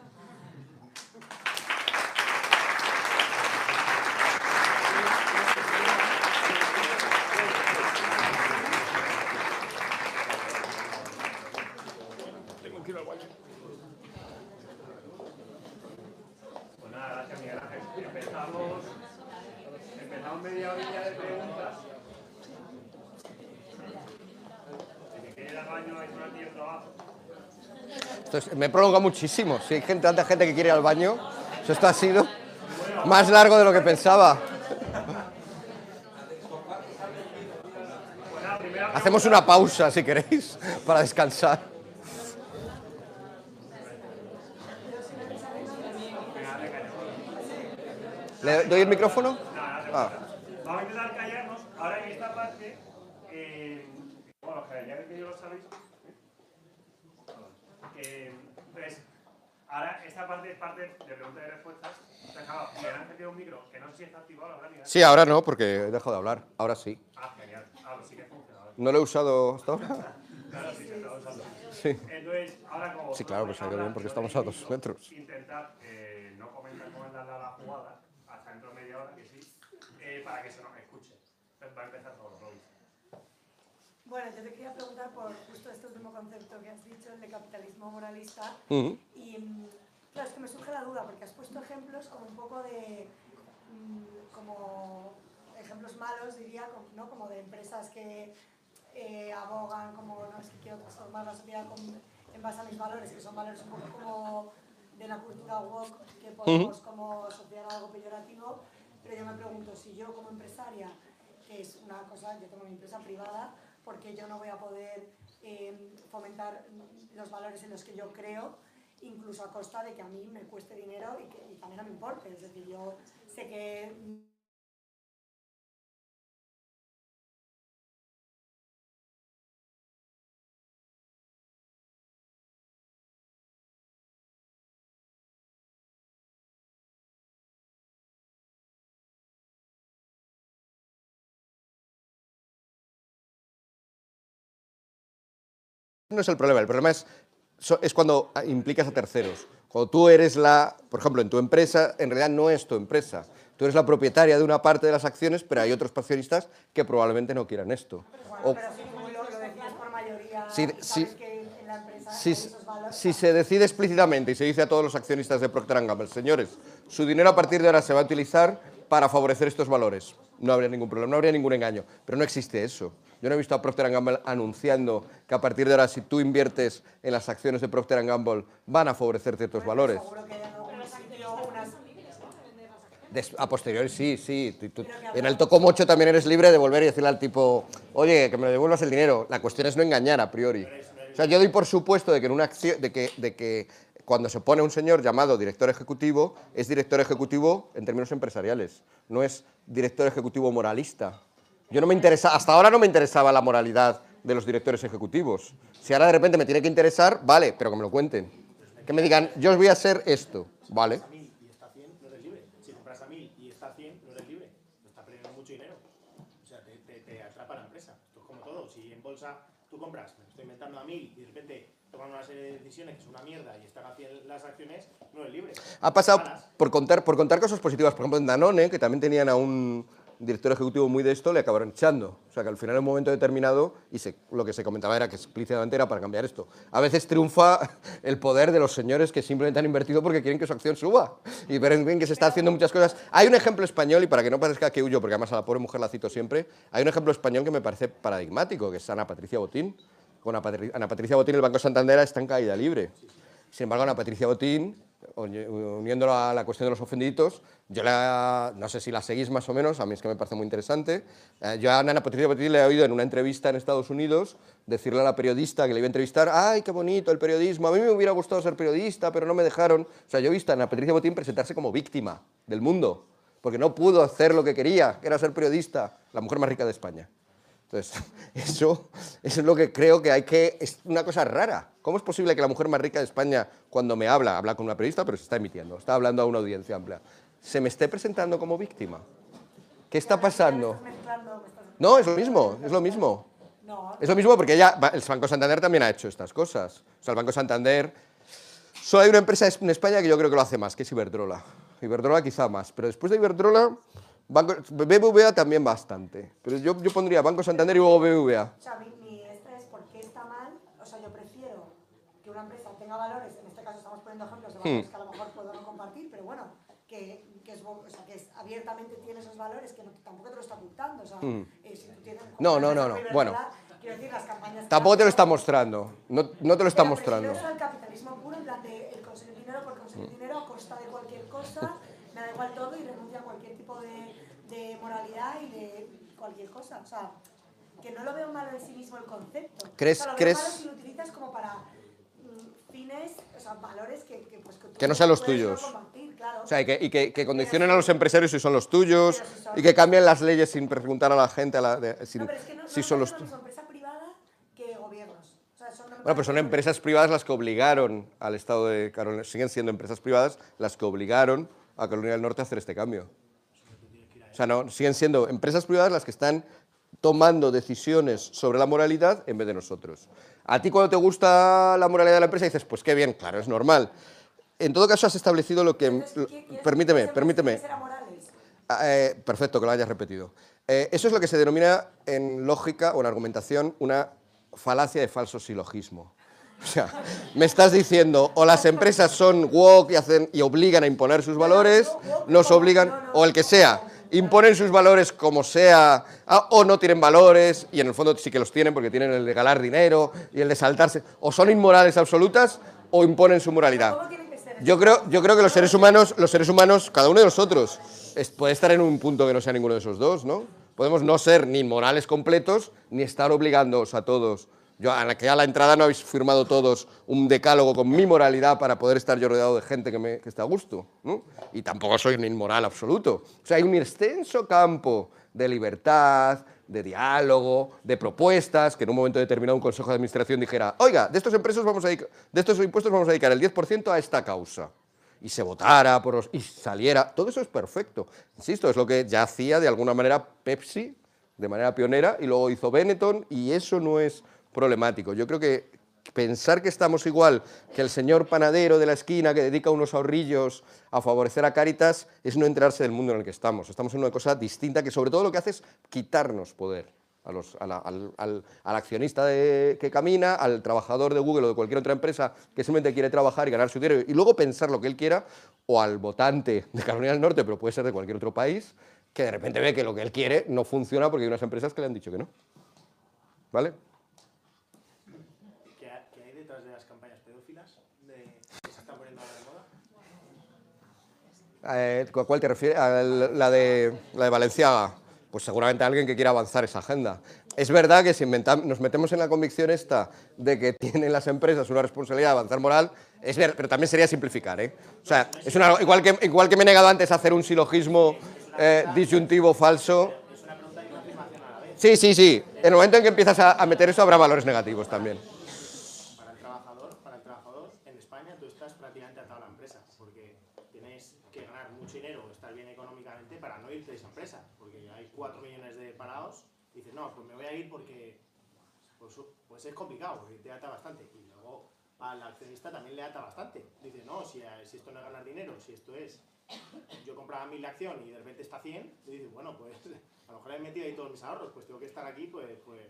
Me prolonga muchísimo. Si hay gente, tanta gente que quiere ir al baño, esto ha sido más largo de lo que pensaba. Hacemos una pausa, si queréis, para descansar. ¿Le doy el micrófono? Ah. Vamos a intentar callarnos. Ahora en esta parte, eh, bueno, ya que yo lo sabéis, eh, pues, ahora esta parte es parte de preguntas y respuestas. me han metido un micro que no sé si está activado ahora. Sí, ahora no, porque he dejado de hablar. Ahora sí. Ah, genial. Ah, pues sí que funciona. ¿No lo he usado hasta ahora? claro, sí, se está usando. Sí. Entonces, ahora como... Sí, claro, pues salido bien porque estamos a dos metros. Intentar eh, no comentar cómo la, la jugada hasta dentro de media hora, que sí, eh, para que se nos escuche. Entonces va a empezar todo. Bueno, yo te quería preguntar por justo este último concepto que has dicho, el de capitalismo moralista. Y claro, es que me surge la duda, porque has puesto ejemplos como un poco de mm, como ejemplos malos, diría, ¿no? como de empresas que eh, abogan, como no es que quiero transformar la sociedad con, en base a mis valores, que son valores un poco como de la cultura woke, que podemos como asociar algo peyorativo, pero yo me pregunto si yo como empresaria, que es una cosa, yo tengo mi empresa privada, porque yo no voy a poder eh, fomentar los valores en los que yo creo, incluso a costa de que a mí me cueste dinero y que y no me importe. Es decir, yo sé que no es el problema, el problema es, es cuando implicas a terceros. Cuando tú eres la, por ejemplo, en tu empresa, en realidad no es tu empresa. Tú eres la propietaria de una parte de las acciones, pero hay otros accionistas que probablemente no quieran esto. Bueno, O- pero si tú lo, lo decides por mayoría y sabes sí. que en la empresa si, valores, si se decide explícitamente y se dice a todos los accionistas de Procter Gamble, señores, su dinero a partir de ahora se va a utilizar para favorecer estos valores, no habría ningún problema, no habría ningún engaño. Pero no existe eso. Yo no he visto a Procter Gamble anunciando que a partir de ahora, si tú inviertes en las acciones de Procter Gamble, van a favorecer ciertos valores. seguro que hay en algún sitio unas... Des- a posteriori sí, sí. Tú- tú- en el Tocomocho también eres libre de volver y decirle al tipo, oye, que me lo devuelvas el dinero. La cuestión es no engañar a priori. O sea, yo doy por supuesto de que en una acción, de que, de que cuando se pone un señor llamado director ejecutivo, es director ejecutivo en términos empresariales, no es director ejecutivo moralista. Yo no me interesa, hasta ahora no me interesaba la moralidad de los directores ejecutivos. Si ahora de repente me tiene que interesar, vale, pero que me lo cuenten. Que me digan, yo os voy a hacer esto, vale. a 1000 y está a 100, no eres libre. Si compras a 1000 y está a 100, no eres libre. Te está perdiendo mucho dinero. O sea, te, te, te atrapa la empresa. Esto es como todo. Si en bolsa tú compras, me estoy inventando a 1000 y de repente toman una serie de decisiones que es una mierda y están 100 las acciones, no eres libre. Ha pasado por contar, por contar cosas positivas. Por ejemplo, en Danone, que también tenían a un director ejecutivo muy de esto, le acabaron echando. O sea, que al final, en un momento determinado, y se- lo que se comentaba era que explícitamente era para cambiar esto. A veces triunfa el poder de los señores que simplemente han invertido porque quieren que su acción suba. Y ven que se está haciendo muchas cosas. Hay un ejemplo español, y para que no parezca que huyo, porque además a la pobre mujer la cito siempre, hay un ejemplo español que me parece paradigmático, que es Ana Patricia Botín. Con Ana, Patri- Ana Patricia Botín, el Banco Santander está en caída libre. Sin embargo, Ana Patricia Botín, uni- uniéndolo a la cuestión de los ofendiditos, yo la, no sé si la seguís más o menos, a mí es que me parece muy interesante. Eh, yo a Ana Patricia Botín le he oído en una entrevista en Estados Unidos decirle a la periodista que le iba a entrevistar, ¡ay, qué bonito el periodismo! A mí me hubiera gustado ser periodista, pero no me dejaron. O sea, yo he visto a Ana Patricia Botín presentarse como víctima del mundo, porque no pudo hacer lo que quería, que era ser periodista, la mujer más rica de España. Eso, es lo que creo que hay que... Es una cosa rara. ¿Cómo es posible que la mujer más rica de España, cuando me habla, habla con una periodista, pero se está emitiendo, está hablando a una audiencia amplia, se me esté presentando como víctima? ¿Qué está pasando? No, es lo mismo, es lo mismo. Es lo mismo porque ya, el Banco Santander también ha hecho estas cosas. O sea, el Banco Santander... Solo hay una empresa en España que yo creo que lo hace más, que es Iberdrola. Iberdrola quizá más, pero después de Iberdrola, Banco, BBVA también bastante. Pero yo, yo pondría Banco Santander y luego BBVA. O sea, mi, mi esta es por qué está mal. O sea, yo prefiero que una empresa tenga valores, en este caso estamos poniendo ejemplos de Hmm. valores que a lo mejor puedo no compartir, pero bueno, que, que, es, o sea, que es- abiertamente tiene esos valores que no- tampoco te lo está ocultando. O sea, eh, si tú tienes, Hmm. No, no, no, no, bueno. Quiero decir, las campañas Tampoco te lo está mostrando. No, no te lo está Pero mostrando. eso al capitalismo puro, en plan de el conseguir dinero por conseguir dinero a costa de cualquier cosa, me da igual todo y renuncia a cualquier tipo de, de moralidad y de cualquier cosa. O sea, que no lo veo malo en sí mismo el concepto. ¿Crees- o sea, lo crees- veo malo si lo utilizas como para mm, fines, o sea, valores que, que, pues, que, Que no sean los tuyos. No claro. O sea, y que, y que- que condicionen a los empresarios si son los tuyos Pero si son- y que cambien las leyes sin preguntar a la gente a la- de- sin- no, pero es que no, si son los tuyos. empresa privada que gobiernos. O sea, Bueno, pues son empresas privadas las que obligaron al Estado de Carolina, siguen siendo empresas privadas las que obligaron a Carolina del Norte a hacer este cambio. O sea, no, siguen siendo empresas privadas las que están tomando decisiones sobre la moralidad en vez de nosotros. A ti cuando te gusta la moralidad de la empresa dices, pues qué bien, claro, es normal. En todo caso has establecido lo que... Entonces, ¿qué- qué- permíteme, permíteme. Ah, eh, perfecto, que lo hayas repetido. Eh, eso es lo que se denomina en lógica o en argumentación una falacia de falso silogismo. O sea, me estás diciendo, o las empresas son woke y, hacen, y obligan a imponer sus valores, nos obligan, o el que sea, imponen sus valores como sea, ah, o no tienen valores, y en el fondo sí que los tienen porque tienen el de ganar dinero y el de saltarse, o son inmorales absolutas, o imponen su moralidad. Yo creo, yo creo que los seres humanos, los seres humanos, cada uno de nosotros, es- puede estar en un punto que no sea ninguno de esos dos, ¿no? Podemos no ser ni morales completos, ni estar obligándoos a todos. Yo, a la que a la entrada no habéis firmado todos un decálogo con mi moralidad para poder estar yo rodeado de gente que, me, que esté a gusto. Y tampoco soy un inmoral absoluto. O sea, hay un extenso campo de libertad, de diálogo, de propuestas, que en un momento determinado un consejo de administración dijera, oiga, de estos impuestos vamos a dedicar el 10% a esta causa y se votara por los- y saliera, todo eso es perfecto. Insisto, es lo que ya hacía de alguna manera Pepsi de manera pionera y luego hizo Benetton y eso no es problemático. Yo creo que pensar que estamos igual que el señor panadero de la esquina que dedica unos ahorrillos a favorecer a Cáritas es no enterarse del mundo en el que estamos. Estamos en una cosa distinta que sobre todo lo que hace es quitarnos poder a los- a la- al, al- al accionista de- que camina, al trabajador de Google o de cualquier otra empresa que simplemente quiere trabajar y ganar su dinero y luego pensar lo que él quiera, o al votante de Carolina del Norte, pero puede ser de cualquier otro país, que de repente ve que lo que él quiere no funciona porque hay unas empresas que le han dicho que no. ¿Vale? ¿Qué, ha- qué hay detrás de las campañas pedófilas de, que se están poniendo ahora de moda? Eh, ¿cu- ¿Cuál te refieres? ¿A la de, la de Valenciaga? Pues seguramente alguien que quiera avanzar esa agenda. Es verdad que si nos metemos en la convicción esta de que tienen las empresas una responsabilidad de avanzar moral, es ver, pero también sería simplificar. ¿eh? O sea, es una, igual, que, igual que me he negado antes a hacer un silogismo eh, disyuntivo falso. A. Sí, sí, sí. En el momento en que empiezas a, a meter eso habrá valores negativos también. Para el trabajador, para el trabajador, en España tú estás prácticamente atado a la empresa, porque tienes que ganar mucho dinero o estar bien económicamente para no irte de esa empresa, porque hay 4 millones de parados, y dices, no, pues me voy a ir porque pues, pues es complicado, porque te ata bastante. Y luego al accionista también le ata bastante. Dice, no, si, si esto no es ganar dinero, si esto es, yo compraba mil la acción y de repente está 100, y dices, bueno, pues a lo mejor he metido ahí todos mis ahorros, pues tengo que estar aquí, pues, pues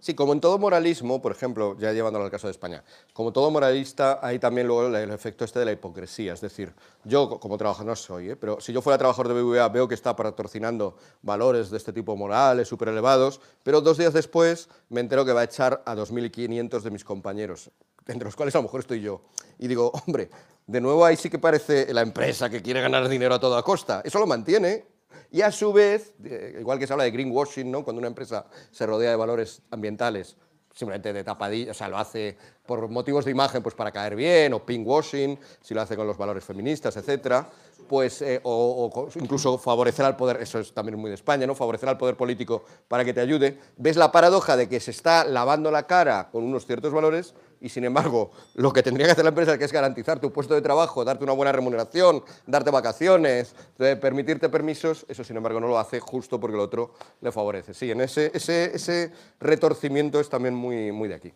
Sí, como en todo moralismo, por ejemplo, ya llevándolo al caso de España, como todo moralista hay también luego el, efecto este de la hipocresía. Es decir, yo co- como trabajador no soy, ¿eh? pero si yo fuera trabajador de BBVA veo que está patrocinando valores de este tipo morales súper elevados, pero dos días después me entero que va a echar a 2.500 de mis compañeros, entre los cuales a lo mejor estoy yo. Y digo, hombre, de nuevo ahí sí que parece la empresa que quiere ganar dinero a toda costa. Eso lo mantiene, y a su vez, eh, igual que se habla de greenwashing, ¿no? cuando una empresa se rodea de valores ambientales, simplemente de tapadilla, o sea, lo hace por motivos de imagen, pues para caer bien, o pinkwashing, si lo hace con los valores feministas, etcétera, pues, eh, o, incluso favorecer al poder, eso es también muy de España, ¿no? favorecer al poder político para que te ayude, ves la paradoja de que se está lavando la cara con unos ciertos valores y sin embargo lo que tendría que hacer la empresa que es garantizar tu puesto de trabajo, darte una buena remuneración, darte vacaciones, eh, permitirte permisos, eso sin embargo no lo hace justo porque el otro le favorece. Sí, en ese, ese, ese retorcimiento es también muy, muy de aquí.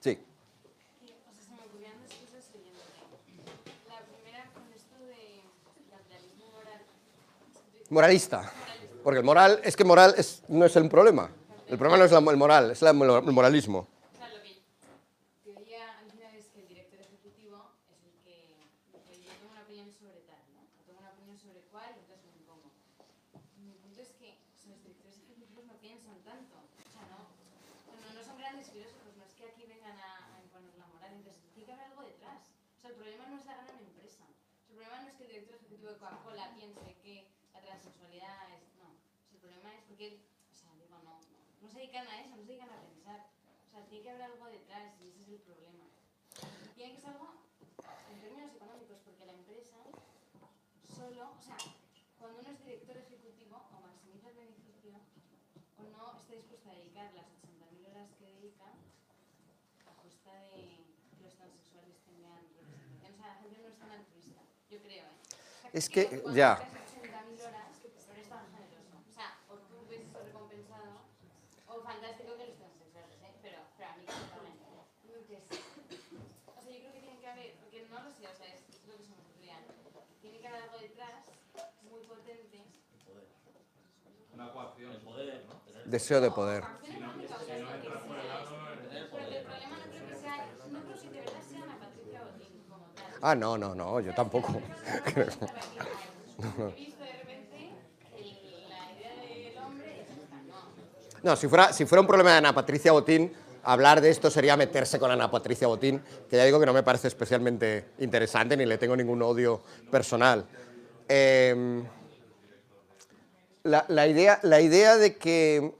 Sí. Moralista. Porque el moral, es que moral es, no es el problema. El problema no es la- el moral, es la- el moralismo. O sea, lo que teoría al final es que el director ejecutivo es el que, que yo tengo una opinión sobre tal, ¿no? O tengo una opinión sobre cuál, entonces me impongo. Mi punto es que o sea, los directores ejecutivos no piensan tanto. O sea, no, no, no son grandes filósofos, no es que aquí vengan a, a imponer la moral, entonces tiene que haber algo detrás. O sea, el problema no es la gran empresa. O sea, el problema no es que el director ejecutivo de Coca-Cola piense que la transexualidad es... No, o sea, el problema es porque él, o sea, digo, no, no, no se dedican a eso, no se dedican a pensar. O sea, tiene que haber algo detrás y ese es el problema. Y tiene que ser algo en términos económicos, porque la empresa solo, o sea, cuando uno es director ejecutivo o maximiza el beneficio o no está dispuesto a dedicar las 80.000 horas que dedica a costa de que los transexuales tengan representación. O sea, la gente no es tan altruista, yo creo, ¿eh? O sea, Es que, cuando ya. El poder, ¿no? Deseo de poder. Ah, no, no, no, yo tampoco. no, si fuera, si fuera un problema de Ana Patricia Botín, hablar de esto sería meterse con Ana Patricia Botín, que ya digo que no me parece especialmente interesante ni le tengo ningún odio personal. Em, la, la idea, la idea de que,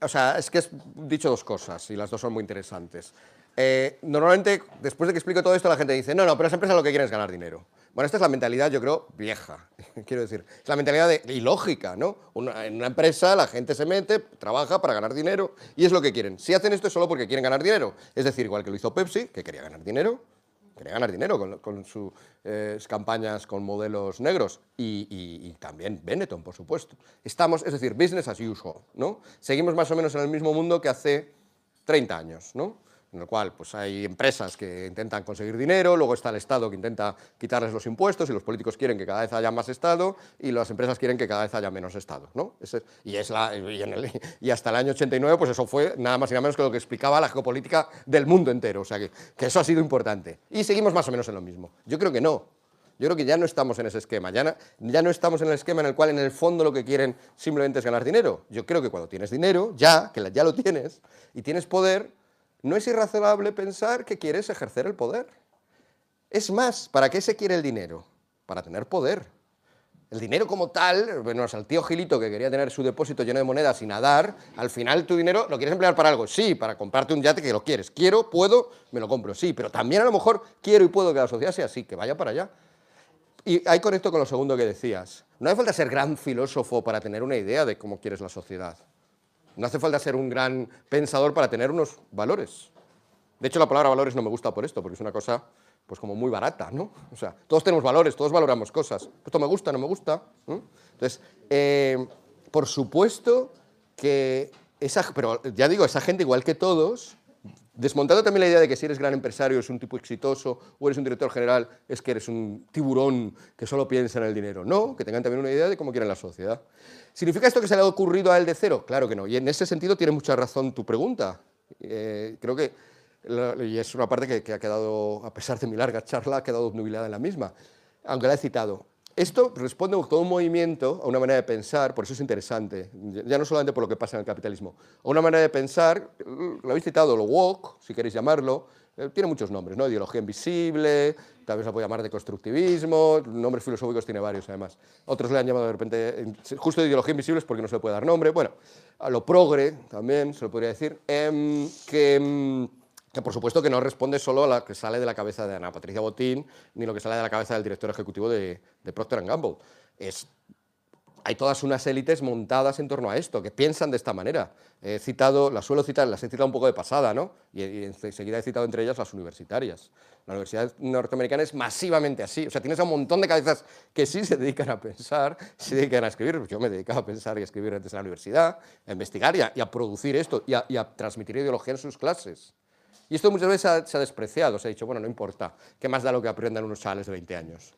o sea, es que has dicho dos cosas y las dos son muy interesantes. Eh, normalmente, después de que explico todo esto, la gente dice, no, no, pero las empresas lo que quieren es ganar dinero. Bueno, esta es la mentalidad, yo creo, vieja, quiero decir. Es la mentalidad de, ilógica, ¿no? En una empresa la gente se mete, trabaja para ganar dinero y es lo que quieren. Si hacen esto es solo porque quieren ganar dinero. Es decir, igual que lo hizo Pepsi, que quería ganar dinero, quería ganar dinero con, con sus eh, campañas con modelos negros y, y- y también Benetton, por supuesto. Estamos, es decir, business as usual, ¿no? Seguimos más o menos en el mismo mundo que hace 30 años, ¿no? En el cual pues, hay empresas que intentan conseguir dinero, luego está el Estado que intenta quitarles los impuestos y los políticos quieren que cada vez haya más Estado y las empresas quieren que cada vez haya menos Estado. ¿no? Y, es la, y, en el- y hasta el año 89 pues eso fue nada más y nada menos que lo que explicaba la geopolítica del mundo entero. O sea que, que eso ha sido importante. Y seguimos más o menos en lo mismo. Yo creo que no. Yo creo que ya no estamos en ese esquema, ya no, ya no estamos en el esquema en el cual en el fondo lo que quieren simplemente es ganar dinero. Yo creo que cuando tienes dinero, ya, que ya lo tienes, y tienes poder, no es irrazonable pensar que quieres ejercer el poder. Es más, ¿para qué se quiere el dinero? Para tener poder. El dinero como tal, bueno, el tío Gilito que quería tener su depósito lleno de monedas y nadar, al final tu dinero lo quieres emplear para algo, sí, para comprarte un yate que lo quieres. Quiero, puedo, me lo compro, sí, pero también a lo mejor quiero y puedo que la sociedad sea así, que vaya para allá. Y ahí conecto con lo segundo que decías. No hace falta ser gran filósofo para tener una idea de cómo quieres la sociedad. No hace falta ser un gran pensador para tener unos valores. De hecho, la palabra valores no me gusta por esto, porque es una cosa pues como muy barata, ¿no? O sea, todos tenemos valores, todos valoramos cosas. Esto me gusta, no me gusta. Entonces, eh, por supuesto que esa, pero ya digo, esa gente igual que todos, desmontando también la idea de que si eres gran empresario, eres un tipo exitoso, o eres un director general, es que eres un tiburón que solo piensa en el dinero. No, que tengan también una idea de cómo quieren la sociedad. ¿Significa esto que se le ha ocurrido a él de cero? Claro que no. Y en ese sentido tiene mucha razón tu pregunta. Eh, creo que, y es una parte que, que ha quedado, a pesar de mi larga charla, ha quedado obnubilada en la misma, aunque la he citado. Esto responde a todo un movimiento, a una manera de pensar, por eso es interesante, ya no solamente por lo que pasa en el capitalismo, a una manera de pensar, lo habéis citado, lo woke, si queréis llamarlo, eh, tiene muchos nombres, ¿no? Ideología invisible, tal vez la puede llamar de constructivismo, nombres filosóficos tiene varios además. Otros le han llamado de repente, eh, justo de ideología invisible es porque no se le puede dar nombre. Bueno, a lo progre también se lo podría decir, em, que, em, que por supuesto que no responde solo a lo que sale de la cabeza de Ana Patricia Botín, ni lo que sale de la cabeza del director ejecutivo de, de Procter Gamble. Es hay todas unas élites montadas en torno a esto, que piensan de esta manera. He citado, las suelo citar, las he citado un poco de pasada, ¿no? Y, y enseguida he citado entre ellas las universitarias. La universidad norteamericana es masivamente así. O sea, tienes a un montón de cabezas que sí se dedican a pensar, se dedican a escribir. Yo me dedicaba a pensar y a escribir antes en la universidad, a investigar y a, producir esto, y a, y a transmitir ideología en sus clases. Y esto muchas veces se ha, despreciado, se ha dicho, bueno, no importa, ¿qué más da lo que aprendan unos chavales de 20 años?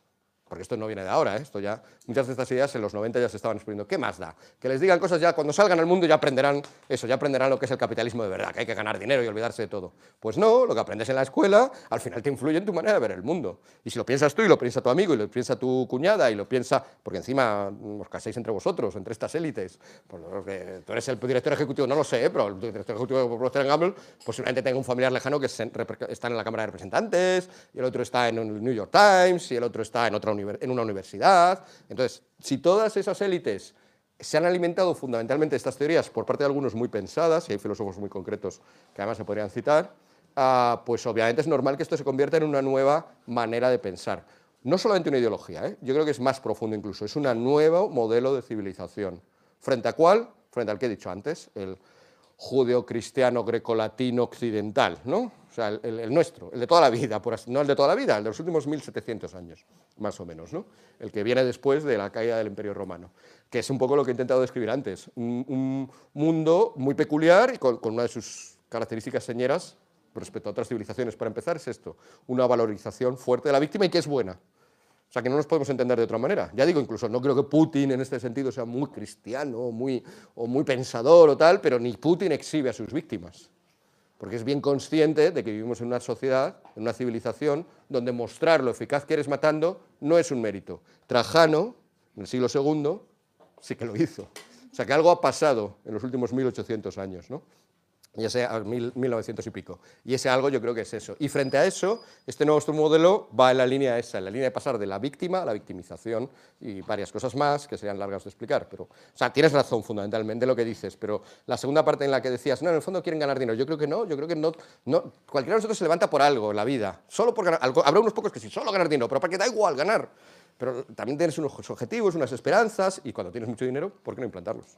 Porque esto no viene de ahora, ¿eh? esto ya, muchas de estas ideas en los 90 ya se estaban exponiendo. ¿Qué más da? Que les digan cosas ya, cuando salgan al mundo ya aprenderán eso, ya aprenderán lo que es el capitalismo de verdad, que hay que ganar dinero y olvidarse de todo. Pues no, lo que aprendes en la escuela al final te influye en tu manera de ver el mundo. Y si lo piensas tú y lo piensa tu amigo y lo piensa tu cuñada y lo piensa, porque encima os casáis entre vosotros, entre estas élites, pues tú eres el director ejecutivo, no lo sé, pero el director ejecutivo de Procter Gamble posiblemente tenga un familiar lejano que está en la Cámara de Representantes, y el otro está en el New York Times, y el otro está en, otra univer- en una universidad. Entonces, si todas esas élites se han alimentado fundamentalmente de estas teorías por parte de algunos muy pensadas, y hay filósofos muy concretos que además se podrían citar, ah, pues obviamente es normal que esto se convierta en una nueva manera de pensar. No solamente una ideología, ¿eh? yo creo que es más profundo incluso, es un nuevo modelo de civilización. ¿Frente a cuál? Frente al que he dicho antes, el judeo-cristiano grecolatino occidental, ¿no? O sea, el, nuestro, el de toda la vida, por así- no el de toda la vida, el de los últimos 1700 años, más o menos, ¿no? El que viene después de la caída del Imperio Romano, que es un poco lo que he intentado describir antes. Un, un mundo muy peculiar y con, una de sus características señeras respecto a otras civilizaciones, para empezar, es esto, una valorización fuerte de la víctima y que es buena. O sea, que no nos podemos entender de otra manera. Ya digo, incluso no creo que Putin en este sentido sea muy cristiano muy, o muy pensador o tal, pero ni Putin exhibe a sus víctias. Porque es bien consciente de que vivimos en una sociedad, en una civilización, donde mostrar lo eficaz que eres matando no es un mérito. Trajano, en el siglo II, sí que lo hizo. O sea que algo ha pasado en los últimos 1800 años, ¿no? Y ese, 1900 y pico. Y ese algo yo creo que es eso. Y frente a eso, este nuevo modelo va en la línea esa, en la línea de pasar de la víctima a la victimización y varias cosas más que serían largas de explicar. Pero, o sea, tienes razón fundamentalmente lo que dices, pero la segunda parte en la que decías, no, en el fondo quieren ganar dinero, yo creo que no, yo creo que no, no cualquiera de nosotros se levanta por algo en la vida, solo por ganar, habrá unos pocos que sí, solo ganar dinero, pero para que da igual ganar. Pero también tienes unos objetivos, unas esperanzas, y cuando tienes mucho dinero, ¿por qué no implantarlos?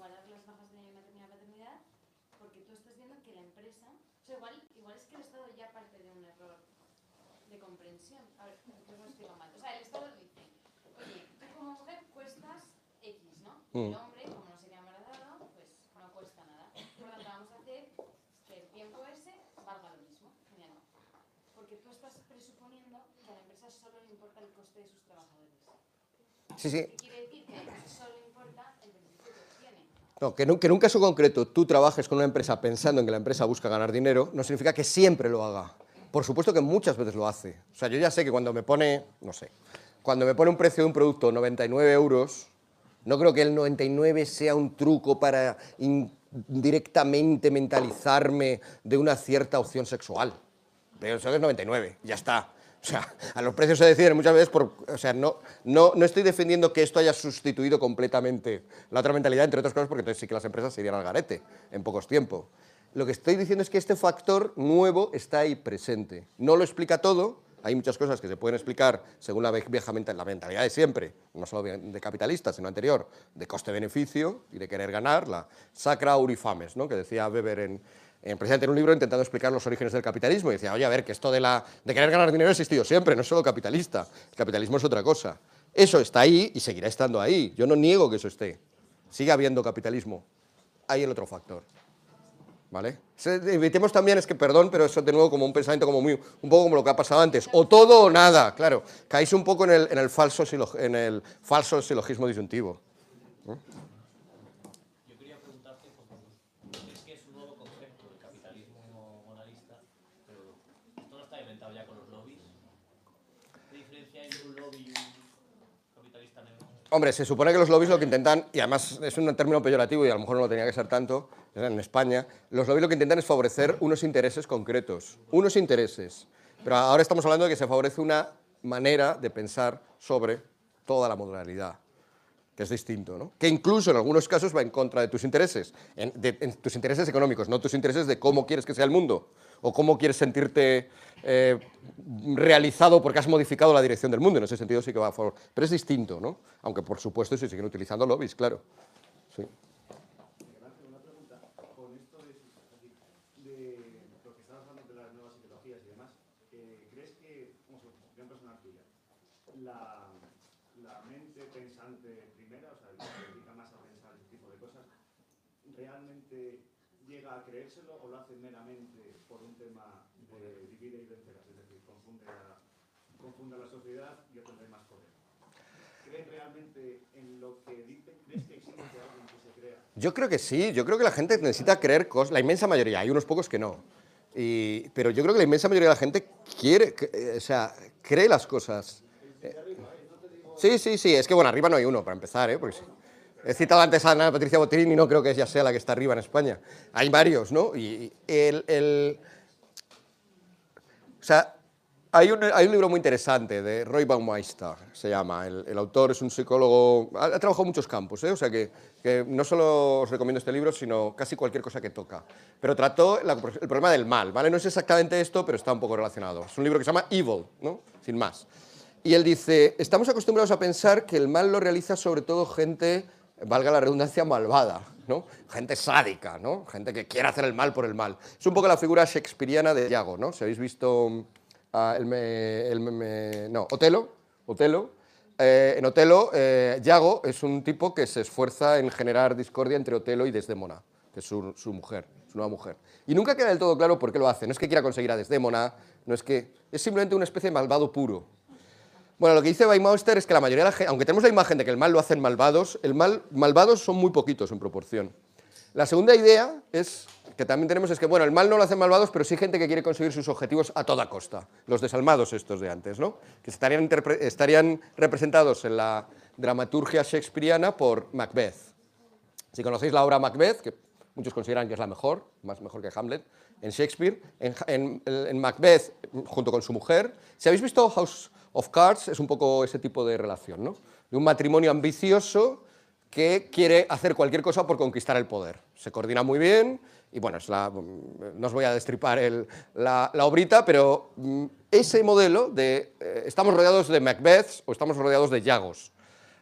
igualar las bajas de maternidad paternidad, porque tú estás viendo que la empresa, o sea, igual, igual es que el Estado ya parte de un error de comprensión. A ver, os lo explico mal. O sea, el Estado dice, oye, tú como mujer cuestas X, ¿no? El mm. hombre, como no se queda embarazado, pues no cuesta nada. Por lo tanto, vamos a hacer que el tiempo ese valga lo mismo. Genial. Porque tú estás presuponiendo que a la empresa solo le importa el coste de sus trabajadores. Sí, sí. No, que, en un caso concreto tú trabajes con una empresa pensando en que la empresa busca ganar dinero, no significa que siempre lo haga. Por supuesto que muchas veces lo hace. O sea, yo ya sé que cuando me pone, no sé, cuando me pone un precio de un producto 99 euros, no creo que el 99 sea un truco para directamente mentalizarme de una cierta opción sexual. Pero eso es 99, ya está. O sea, a los precios se deciden muchas veces por... O sea, no, no, no estoy defendiendo que esto haya sustituido completamente la otra mentalidad, entre otras cosas porque entonces sí que las empresas se irían al garete en pocos tiempos. Lo que estoy diciendo es que este factor nuevo está ahí presente. No lo explica todo, hay muchas cosas que se pueden explicar según la vieja la mentalidad de siempre, no solo de capitalista, sino anterior, de coste-beneficio y de querer ganar, la sacra aurifames, ¿no? que decía Weber en, precisamente en un libro intentando explicar los orígenes del capitalismo y decía, oye, a ver, que esto de, la, de querer ganar dinero ha existido siempre, no es solo capitalista, el capitalismo es otra cosa. Eso está ahí y seguirá estando ahí, yo no niego que eso esté, sigue habiendo capitalismo, hay el otro factor. ¿Vale? Evitemos también, es que perdón, pero eso de nuevo como un pensamiento como muy, un poco como lo que ha pasado antes, o todo o nada, claro, caéis un poco en el, en el, falso, en el falso silogismo disyuntivo. Hombre, se supone que los lobbies lo que intentan, y además es un término peyorativo y a lo mejor no lo tenía que ser tanto, en España, los lobbies lo que intentan es favorecer unos intereses concretos, unos intereses. Pero ahora estamos hablando de que se favorece una manera de pensar sobre toda la modernidad, que es distinto, ¿no? que incluso en algunos casos va en contra de tus intereses, en, de, tus intereses económicos, no tus intereses de cómo quieres que sea el mundo o cómo quieres sentirte eh, realizado porque has modificado la dirección del mundo. En ese sentido sí que va a favor. Pero es distinto, ¿no? Aunque por supuesto se siguen utilizando lobbies, claro. Sí. Yo creo que sí, yo creo que la gente necesita creer cosas, la inmensa mayoría, hay unos pocos que no. pero yo creo que la inmensa mayoría de la gente quiere, eh, o sea, cree las cosas. Sí, sí, sí, es que bueno, arriba no hay uno para empezar, ¿eh? Porque he citado antes a Ana Patricia Botín y no creo que ella sea la que está arriba en España. Hay varios, ¿no? Y el, el o sea, Hay un, hay un libro muy interesante de Roy Baumeister, se llama. El, el autor es un psicólogo, ha, ha trabajado en muchos campos, ¿eh? o sea que, que no solo os recomiendo este libro, sino casi cualquier cosa que toca. Pero trató la- el problema del mal, ¿vale? No es exactamente esto, pero está un poco relacionado. Es un libro que se llama Evil, ¿no? Sin más. Y él dice, estamos acostumbrados a pensar que el mal lo realiza sobre todo gente, valga la redundancia, malvada, ¿no? Gente sádica, ¿no? Gente que quiere hacer el mal por el mal. Es un poco la figura shakespeariana de Iago, ¿no? Si habéis visto ah, el, me- no, Otelo, Otelo, eh, en Otelo, eh, Iago es un tipo que se esfuerza en generar discordia entre Otelo y Desdémona, que es su, su mujer, su nueva mujer. Y nunca queda del todo claro por qué lo hace. No es que quiera conseguir a Desdémona, no es que... Es simplemente una especie de malvado puro. Bueno, lo que dice Weimauster es que la mayoría aunque tenemos la imagen de que el mal lo hacen malvados, el mal, malvados son muy poquitos en proporción. La segunda idea es que también tenemos es que, bueno, el mal no lo hacen malvados, pero sí gente que quiere conseguir sus objetivos a toda costa. Los desalmados estos de antes, ¿no? Que estarían, estarían representados en la dramaturgia shakespeariana por Macbeth. Si conocéis la obra Macbeth, que muchos consideran que es la mejor, más mejor que Hamlet, en Shakespeare, en, en- en Macbeth, junto con su mujer, si habéis visto House of Cards, es un poco ese tipo de relación, ¿no? De un matrimonio ambicioso que quiere hacer cualquier cosa por conquistar el poder. Se coordina muy bien y bueno, es la, no os voy a destripar el- la, la obrita, pero mm, ese modelo de eh, estamos rodeados de Macbeths o estamos rodeados de Yagos.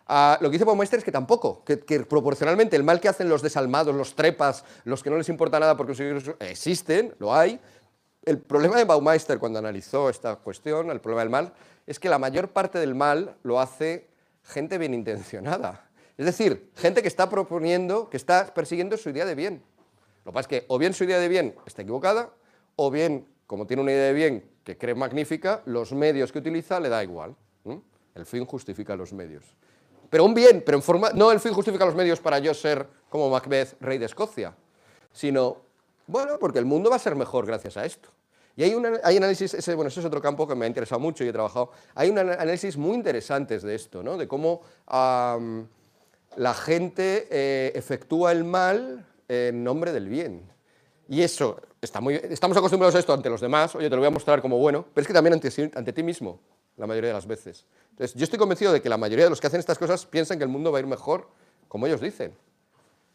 Ah, lo que dice Baumeister es que tampoco, que, que proporcionalmente el mal que hacen los desalmados, los trepas, los que no les importa nada por conseguir su- existen, lo hay. El problema de Baumeister cuando analizó esta cuestión, el problema del mal, es que la mayor parte del mal lo hace gente bien intencionada. Es decir, gente que está proponiendo, que está persiguiendo su idea de bien. Lo que pasa es que o bien su idea de bien está equivocada, o bien, como tiene una idea de bien que cree magnífica, los medios que utiliza le da igual. El fin justifica los medios. Pero un bien, pero en forma. No el fin justifica los medios para yo ser como Macbeth, rey de Escocia, sino, bueno, porque el mundo va a ser mejor gracias a esto. Y hay, un hay análisis, ese, bueno, ese es otro campo que me ha interesado mucho y he trabajado. Hay un análisis muy interesantes de esto, ¿no? De cómo la gente eh, efectúa el mal en nombre del bien. Y eso, está muy, estamos acostumbrados a esto ante los demás, oye, te lo voy a mostrar como bueno, pero es que también ante, ante ti mismo, la mayoría de las veces. Entonces, yo estoy convencido de que la mayoría de los que hacen estas cosas piensan que el mundo va a ir mejor como ellos dicen.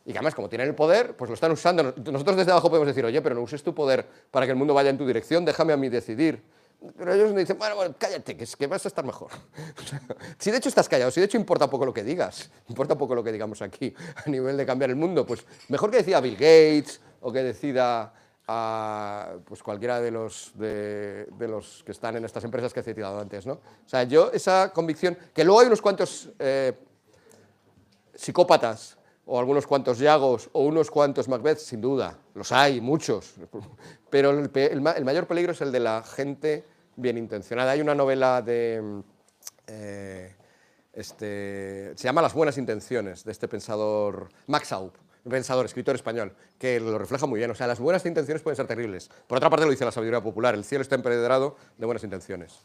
Y que además, como tienen el poder, pues lo están usando. Nosotros desde abajo podemos decir, oye, pero no uses tu poder para que el mundo vaya en tu dirección, déjame a mí decidir. Pero ellos me dicen, bueno, bueno, cállate, que, es que vas a estar mejor. Si de hecho estás callado, si de hecho importa poco lo que digas, importa poco lo que digamos aquí a nivel de cambiar el mundo, pues mejor que decida Bill Gates o que decida a, pues cualquiera de los, de, los que están en estas empresas que he citado antes. ¿no? O sea, yo esa convicción, que luego hay unos cuantos eh, psicópatas o algunos cuantos Yagos o unos cuantos Macbeth, sin duda, los hay, muchos, pero el mayor peligro es el de la gente bien intencionada. Hay una novela de... mm, eh, este, se llama Las buenas intenciones, de este pensador Max Aup, un pensador, escritor español, que lo refleja muy bien. O sea, las buenas intenciones pueden ser terribles. Por otra parte, lo dice la sabiduría popular, el cielo está empedrado de buenas intenciones.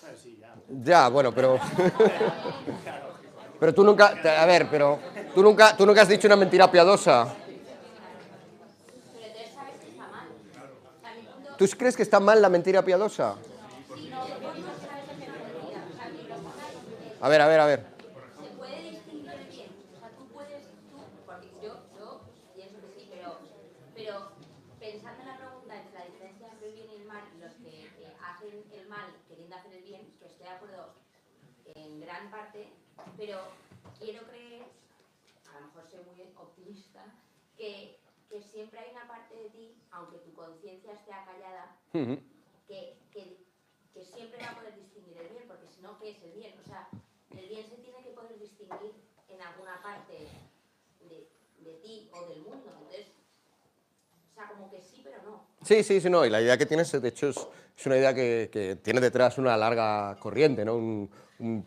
Claro, sí, ya. Ya, bueno, pero. pero tú nunca. A ver, pero. Tú nunca, tú nunca has dicho una mentira piadosa. ¿Tú crees que está mal la mentira piadosa? A ver, a ver, a ver. ¿se puede distinguir el bien? O sea, tú puedes, tú, porque yo, yo pienso que sí, pero, pero pensando en la pregunta entre la diferencia entre el bien y el mal y los que eh, hacen el mal queriendo hacer el bien, que estoy de acuerdo en gran parte, pero quiero creer, a lo mejor soy muy optimista, que, que siempre hay una parte de ti, aunque tu conciencia esté acallada, que, que, que siempre va a poder distinguir el bien, porque si no, ¿qué es el bien? O sea, el bien se tiene que poder distinguir en alguna parte de, de ti o del mundo. Entonces, o sea, como que sí, pero no. Sí, sí, sí, no. Y la idea que tienes, de hecho, es, una idea que, que tiene detrás una larga corriente, ¿no? Un,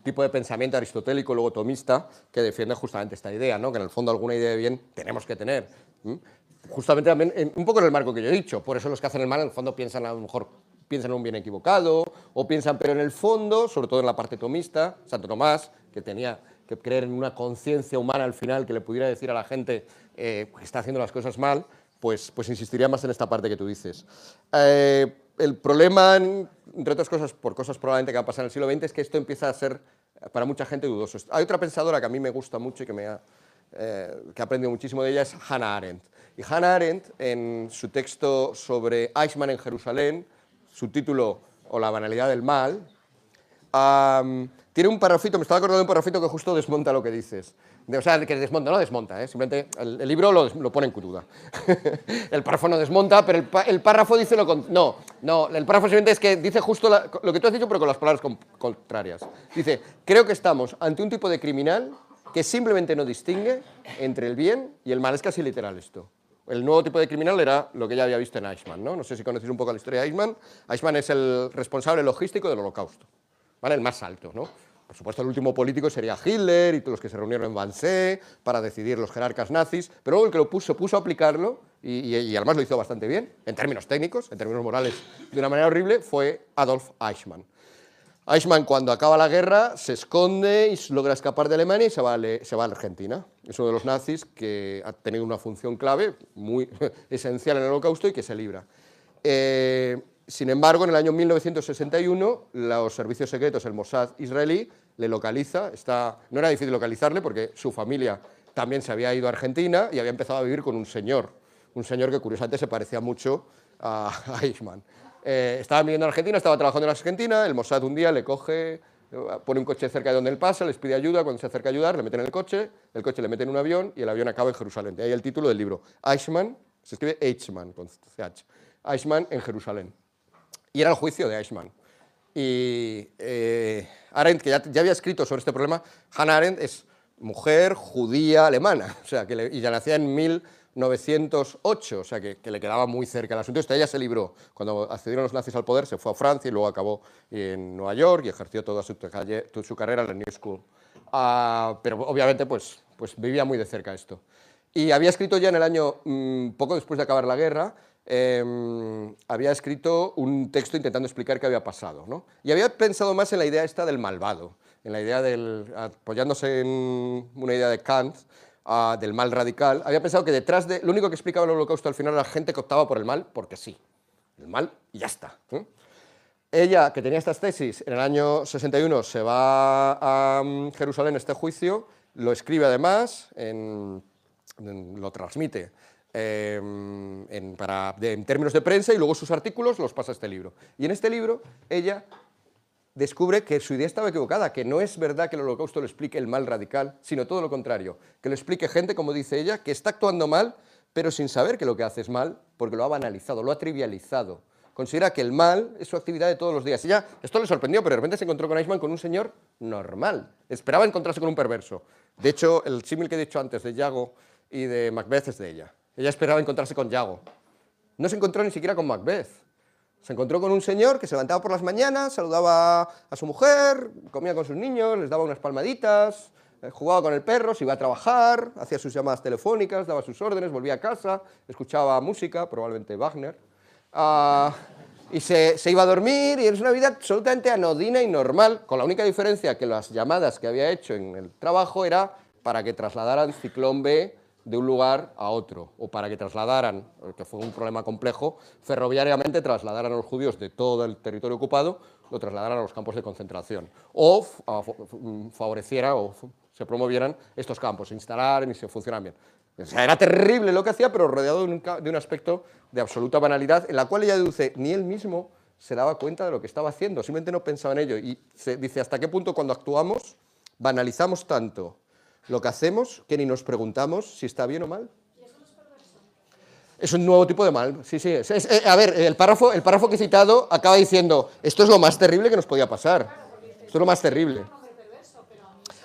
tipo de pensamiento aristotélico, luego tomista, que defiende justamente esta idea, ¿no? Que en el fondo alguna idea de bien tenemos que tener. Justamente un poco en el marco que yo he dicho. Por eso los que hacen el mal, en el fondo, piensan a lo mejor piensan en un bien equivocado, o piensan, pero en el fondo, sobre todo en la parte tomista, Santo Tomás, que tenía, que creer en una conciencia humana al final que le pudiera decir a la gente eh, que está haciendo las cosas mal, pues, pues insistiría más en esta parte que tú dices. Eh, el problema, entre otras cosas, por cosas probablemente que han pasado en el siglo XX, es que esto empieza a ser para mucha gente dudoso. Hay otra pensadora que a mí me gusta mucho y que, me ha, eh, aprendido muchísimo de ella, es Hannah Arendt. Y Hannah Arendt, en su texto sobre Eichmann en Jerusalén, su título O la banalidad del mal, tiene un parrafito, me estaba acordando de un parrafito que justo desmonta lo que dices. o sea, que desmonta, no desmonta, ¿eh? simplemente el, libro lo, lo, pone en cruda. el párrafo no desmonta, pero el, párrafo dice lo contrario. No, no, el párrafo simplemente es que dice justo lo que tú has dicho, pero con las palabras contrarias. Dice, creo que estamos ante un tipo de criminal que simplemente no distingue entre el bien y el mal. Es casi literal esto. El nuevo tipo de criminal era lo que ya había visto en Eichmann. ¿no? no sé si conocéis un poco la historia de Eichmann. Eichmann es el responsable logístico del holocausto. ¿Vale? el más alto. ¿no? Por supuesto, el último político sería Hitler y todos los que se reunieron en Wannsee para decidir los jerarcas nazis, pero luego el que lo puso, puso a aplicarlo, y, además lo hizo bastante bien, en términos técnicos, en términos morales, de una manera horrible, fue Adolf Eichmann. Eichmann, cuando acaba la guerra, se esconde y logra escapar de Alemania y se va, a, se Argentina. Es uno de los nazis que ha tenido una función clave, muy esencial en el holocausto y que se libra. Eh, sin embargo, en el año 1961, los servicios secretos, el Mossad israelí, le localiza. No era difícil localizarle porque su familia también se había ido a Argentina y había empezado a vivir con un señor, un señor que curiosamente se parecía mucho a, Eichmann. Eh, estaba viviendo en Argentina, estaba trabajando en Argentina, el Mossad un día le coge, pone un coche cerca de donde él pasa, les pide ayuda, cuando se acerca a ayudar le meten en el coche, el coche le mete en un avión y el avión acaba en Jerusalén. De ahí el título del libro, Eichmann, se escribe Eichmann con CH, Eichmann en Jerusalén. Y era el juicio de Eichmann. Y eh, Arendt, que ya, había escrito sobre este problema, Hannah Arendt es mujer judía alemana, o sea, que y ya nacía en 1908, o sea, que, le quedaba muy cerca el asunto. Entonces, ella se libró. Cuando accedieron los nazis al poder, se fue a Francia y luego acabó en Nueva York y ejerció toda su, su carrera en la New School. Ah, pero obviamente, pues, pues vivía muy de cerca esto. Y había escrito ya en el año, mm, poco después de acabar la guerra, Em, había escrito un texto intentando explicar qué había pasado. ¿no? Y había pensado más en la idea esta del malvado, en la idea del, apoyándose en una idea de Kant, uh, del mal radical, había pensado que detrás de, lo único que explicaba el holocausto al final era la gente que optaba por el mal porque sí, el mal y ya está. Ella, que tenía estas tesis, en el año 61 se va a um, Jerusalén este juicio, lo escribe además, en, lo transmite Em, en, para, en términos de prensa y luego sus artículos los pasa a este libro. Y en este libro ella descubre que su idea estaba equivocada, que no es verdad que el holocausto lo explique el mal radical, sino todo lo contrario, que lo explique gente, como dice ella, que está actuando mal, pero sin saber que lo que hace es mal, porque lo ha banalizado, lo ha trivializado. Considera que el mal es su actividad de todos los días. Y ya, esto le sorprendió, pero de repente se encontró con Eichmann con un señor normal. Esperaba encontrarse con un perverso. De hecho, el símil que he dicho antes de Yago y de Macbeth es de ella. Ella esperaba encontrarse con Yago. No se encontró ni siquiera con Macbeth. Se encontró con un señor que se levantaba por las mañanas, saludaba a su mujer, comía con sus niños, les daba unas palmaditas, eh, jugaba con el perro, se iba a trabajar, hacía sus llamadas telefónicas, daba sus órdenes, volvía a casa, escuchaba música, probablemente Wagner, ah, y se, se, iba a dormir, y es una vida absolutamente anodina y normal, con la única diferencia que las llamadas que había hecho en el trabajo era para que trasladaran Ciclón B de un lugar a otro, o para que trasladaran, que fue un problema complejo, ferroviariamente trasladaran a los judíos de todo el territorio ocupado, lo trasladaran a los campos de concentración, o favoreciera o se promovieran estos campos, se instalaran y se funcionaran bien. Era terrible lo que hacía, pero rodeado de un, de un aspecto de absoluta banalidad, en la cual ella deduce, ni él mismo se daba cuenta de lo que estaba haciendo, simplemente no pensaba en ello. Y se dice, ¿hasta qué punto cuando actuamos banalizamos tanto lo que hacemos que ni nos preguntamos si está bien o mal. Es un nuevo tipo de mal, sí, sí. Eh, a ver, el párrafo, el párrafo que he citado acaba diciendo, esto es lo más terrible que nos podía pasar. Esto es lo más terrible.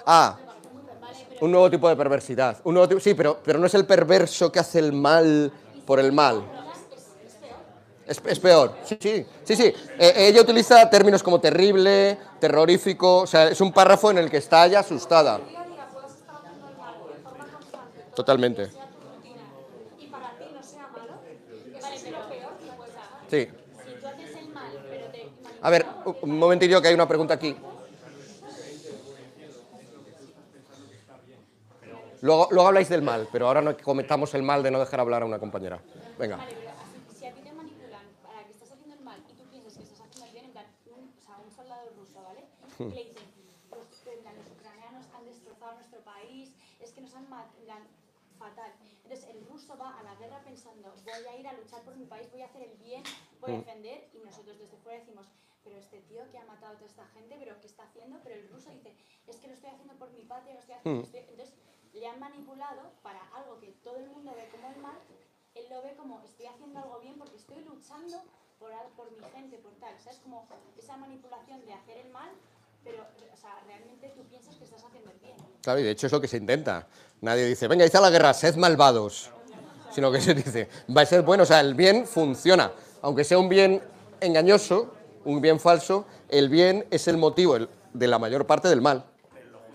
Ah, un nuevo tipo de perversidad. Un nuevo sí, pero, pero no es el perverso que hace el mal por el mal. Es, peor, sí, sí, sí, sí. Eh, ella utiliza términos como terrible, terrorífico, o sea, es un párrafo en el que está ya asustada. Totalmente. Y para ti no sea malo, vale, pero peor, Sí. Si tú haces el mal, pero te... A ver, un momentillo que hay una pregunta aquí. Luego, luego habláis del mal, pero ahora no cometamos el mal de no dejar hablar a una compañera. Venga pero así, si a ti te manipulan para que estás haciendo el mal y tú piensas que estás haciendo el bien, en plan, un, o sea, un soldado ruso, ¿vale? Que le dicen, los, en plan, los ucranianos han destrozado nuestro país, es que nos han matado, fatal. Entonces el ruso va a la guerra pensando, voy a ir a luchar por mi país, voy a hacer el voy a defender, y nosotros desde fuera decimos, pero este tío que ha matado a toda esta gente, pero ¿qué está haciendo? Pero el ruso dice, es que lo estoy haciendo por mi patria, lo estoy haciendo... estoy-". Entonces le han manipulado para algo que todo el mundo ve como el mal, él lo ve como estoy haciendo algo bien porque estoy luchando por, por mi gente, por tal. ¿Sabes? Como esa manipulación de hacer el mal, pero o sea, realmente tú piensas que estás haciendo el bien. Claro, y de hecho es lo que se intenta. Nadie dice, venga, hice la guerra, sed malvados. Sino que se dice, va a ser bueno, o sea, el bien funciona. Aunque sea un bien engañoso, un bien falso, el bien es el motivo de la mayor parte del mal.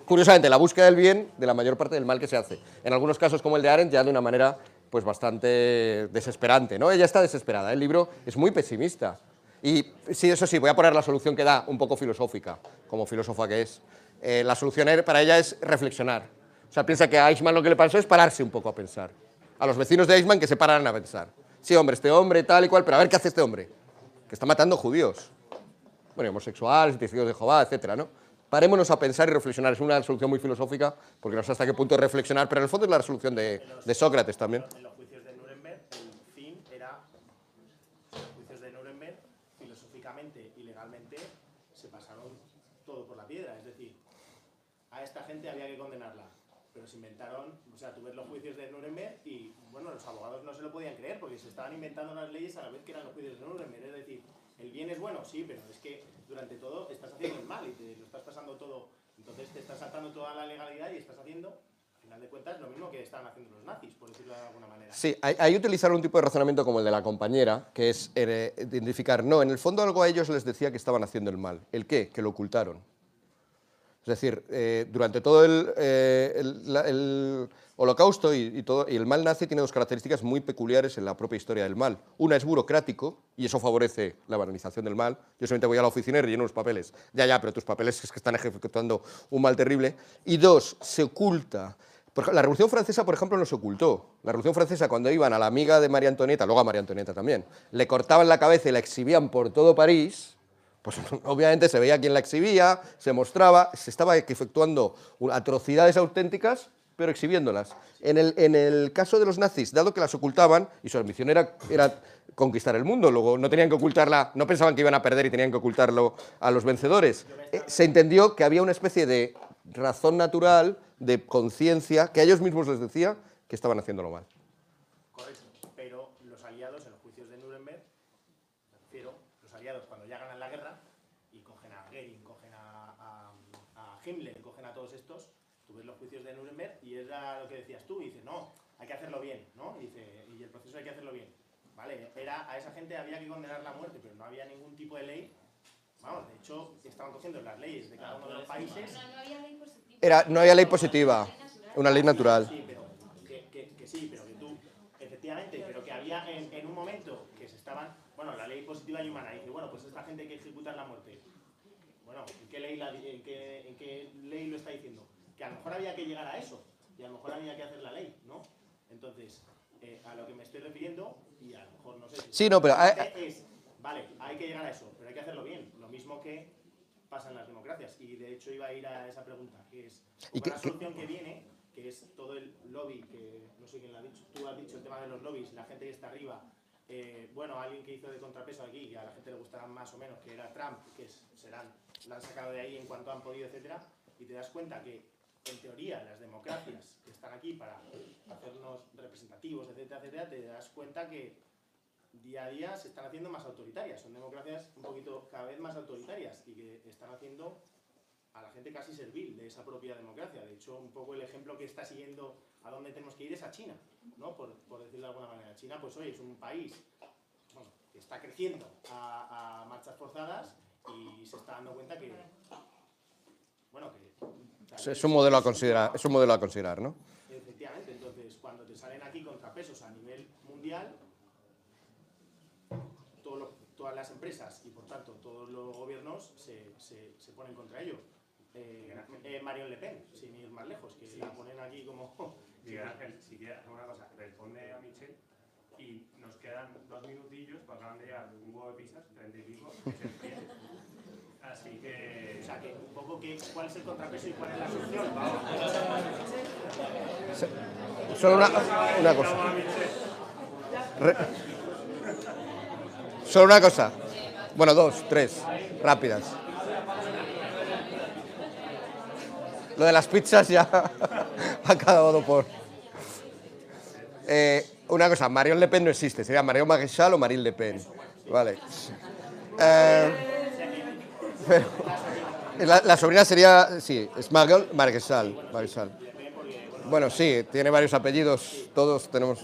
Curiosamente, la búsqueda del bien de la mayor parte del mal que se hace. En algunos casos, como el de Arendt, ya de una manera pues bastante desesperante. ¿no? Ella está desesperada, el libro es muy pesimista. Y sí, eso sí, voy a poner la solución que da, un poco filosófica, como filósofa que es. Eh, la solución er- para ella es reflexionar. O sea, piensa que a Eichmann lo que le pasó es pararse un poco a pensar. A los vecinos de Eichmann que se paran a pensar. Sí, hombre, este hombre tal y cual, pero a ver qué hace este hombre. Que está matando judíos. Bueno, homosexuales, testigos de Jehová, etcétera, ¿no? Parémonos a pensar y reflexionar. Es una solución muy filosófica, porque no sé hasta qué punto reflexionar, pero en el fondo es la resolución de Sócrates también. En los juicios de Nuremberg, el fin era. Los juicios de Nuremberg, filosóficamente y legalmente, se pasaron todo por la piedra. Es decir, a esta gente había que condenarla. Pero se inventaron, o sea, tú ves los juicios de Nuremberg y, bueno, los abogados no se lo podían creer porque se estaban inventando las leyes a la vez que eran los juicios de Nuremberg. Es decir, el bien es bueno, sí, pero es que durante todo estás haciendo el mal y te lo estás pasando todo. Entonces te estás saltando toda la legalidad y estás haciendo, al final de cuentas, lo mismo que estaban haciendo los nazis, por decirlo de alguna manera. Sí, ahí, utilizaron un tipo de razonamiento como el de la compañera, que es eh, identificar, no, en el fondo algo a ellos les decía que estaban haciendo el mal. ¿El qué? Que lo ocultaron. Es decir, eh, durante todo el, eh, holocausto y, todo, y el mal nazi tiene dos características muy peculiares en la propia historia del mal. Una es burocrático, y eso favorece la banalización del mal. Yo solamente voy a la oficina y relleno los papeles. Ya, ya, pero tus papeles es que están ejecutando un mal terrible. Y dos, se oculta. La Revolución Francesa, por ejemplo, no se ocultó. La Revolución Francesa, cuando iban a la amiga de María Antonieta, luego a María Antonieta también, le cortaban la cabeza y la exhibían por todo París, pues obviamente se veía quién la exhibía, se mostraba, se estaba efectuando atrocidades auténticas, pero exhibiéndolas. En el, en el caso de los nazis, dado que las ocultaban, y su ambición era, era conquistar el mundo, luego no tenían que ocultarla, no pensaban que iban a perder y tenían que ocultarlo a los vencedores, eh, se entendió que había una especie de razón natural, de conciencia, que a ellos mismos les decía que estaban haciéndolo mal. Correcto, pero los aliados en los juicios de Nuremberg, me refiero, los aliados cuando ya ganan la guerra y cogen a Goering, cogen a, a- a Himmler, cogen a todos estos, tú ves los juicios de Nuremberg y era lo que decías tú, y dices, no, hay que hacerlo bien, ¿no? Y, dice, y el proceso hay que hacerlo bien. Vale, era, a esa gente había que condenar la muerte, pero no había ningún tipo de ley. Vamos, de hecho, estaban cogiendo las leyes de cada uno de los países. No, no había ley positiva. Era, no había ley positiva, una ley natural. Sí, pero que, que- que sí, pero que tú, efectivamente, pero que había en, en un momento que se estaban, bueno, la ley positiva y humana, dice, bueno, pues esta gente hay que ejecutar la muerte. Bueno, ¿en qué ley, la en qué, en qué ley lo está diciendo? Que a lo mejor había que llegar a eso, y a lo mejor había que hacer la ley, ¿no? Entonces, eh, a lo que me estoy refiriendo, y a lo mejor no sé si... Sí, no, pero hay- Es, vale, hay que llegar a eso, pero hay que hacerlo bien, lo mismo que pasa en las democracias. Y de hecho iba a ir a esa pregunta, que es ¿Y qué- qué- solución que viene, que es todo el lobby, que no sé quién lo ha dicho, tú has dicho el tema de los lobbies, la gente que está arriba, eh, bueno, alguien que hizo de contrapeso aquí, que a la gente le gustará más o menos, que era Trump, que es- serán, la han sacado de ahí en cuanto han podido, etcétera, y te das cuenta que en teoría las democracias que están aquí para hacernos representativos, etcétera, etcétera, te das cuenta que día a día se están haciendo más autoritarias. Son democracias un poquito cada vez más autoritarias y que están haciendo a la gente casi servil de esa propia democracia. De hecho, un poco el ejemplo que está siguiendo a dónde tenemos que ir es a China, ¿no? Por, por decirlo de alguna manera. China, pues hoy es un país bueno, que está creciendo a, a marchas forzadas y se está dando cuenta que, bueno, que... Es- Es un modelo a considerar, es un modelo a considerar, ¿no? Efectivamente, entonces cuando te salen aquí contrapesos a nivel mundial, todo lo- todas las empresas y por tanto todos los gobiernos se, se- se ponen contra ello. eh, eh, Marion Le Pen, sin ir más lejos, que la ponen aquí como... Si quieres hacer una cosa, responde a Michelle y nos quedan dos minutillos para acaban de llegar un huevo de pizzas, treinta y pico, que se. Así que... O sea, que un poco que, cuál es el contrapeso y cuál es la solución. Vamos. Solo una, una cosa. Re- Solo una cosa. Bueno, dos, tres, rápidas. Lo de las pizzas ya ha acabado por. Eh, una cosa, Marion Le Pen no existe, sería Marion Maréchal o Marine Le Pen. Vale. Eh, la, sobrina sería, sí, Marion Maréchal. Maréchal. Bueno, sí, tiene varios apellidos, todos tenemos.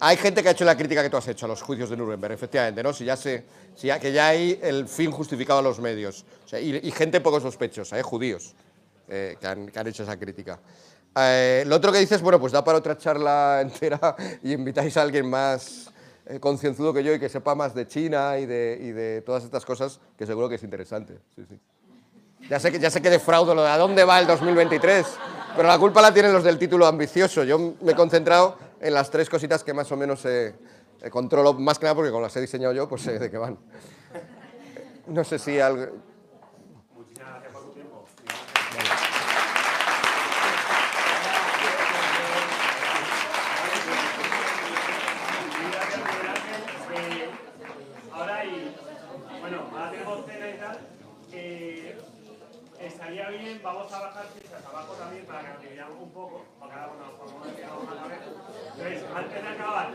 Hay gente que ha hecho la crítica que tú has hecho a los juicios de Nuremberg, efectivamente, ¿no? Si ya se, si ya, que ya hay el fin justificado a los medios. Y, gente poco sospechosa, ¿eh? judíos, eh, que, han, que han hecho esa crítica. Eh, lo otro que dices, bueno, pues da para otra charla entera y invitáis a alguien más eh, concienzudo que yo y que sepa más de China y de, y de todas estas cosas, que seguro que es interesante. Sí, sí. Ya sé, que, ya sé que defraudo lo de a dónde va el 2023, pero la culpa la tienen los del título ambicioso. Yo me he concentrado en las tres cositas que más o menos eh, eh, controlo, más que nada porque como las he diseñado yo, pues sé de qué van. No sé si algo... Muchísimas gracias por tu tiempo. Gracias, Miguel Ángel. Eh, Ahora hay, bueno, ahora tenemos cena y tal. Eh, estaría bien, vamos a bajar fichas abajo también para que nos dividamos un poco, porque ahora bueno, nos ponemos de vamos a ver. Entonces, antes de acabar,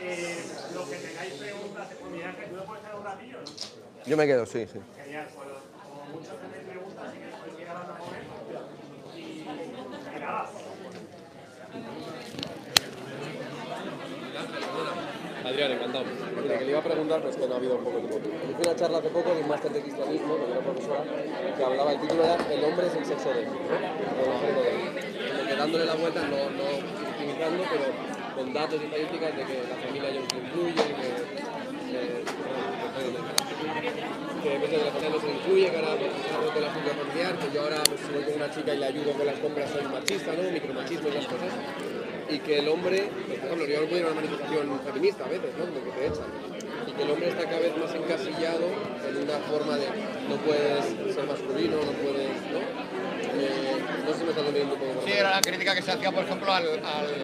eh, los que tengáis preguntas, pues Miguel Ángel, ¿tú me puedes dar un ratillo? no? Yo me quedo, sí, sí. Genial, pues como muchos tenéis preguntas, así que ir hablando con él. Y, y nada. Adrián, encantado. Mira, que le iba a preguntar, pues que no ha habido un poco de tiempo. Yo fui a una charla hace poco de un máster de cristianismo, de una profesora, que hablaba, el título era El hombre es el sexo de él, que dándole la vuelta, no, no pero con datos y estadísticas de que la familia ya influye, que, que, depende de la familia no se influye, que ahora pues, se ha roto la familia familiar, que yo ahora si voy con una chica y le ayudo con las compras soy machista, ¿no? Micromachismo y las cosas y que el hombre, por ejemplo, yo no ir a una manifestación feminista a veces, ¿no? Como que te echan. Y que el hombre está cada vez más encasillado en una forma de no puedes ser masculino, no puedes, ¿no? Eh, no me está entendiendo un poco. Sí, era la crítica que se hacía, por ejemplo, al, al-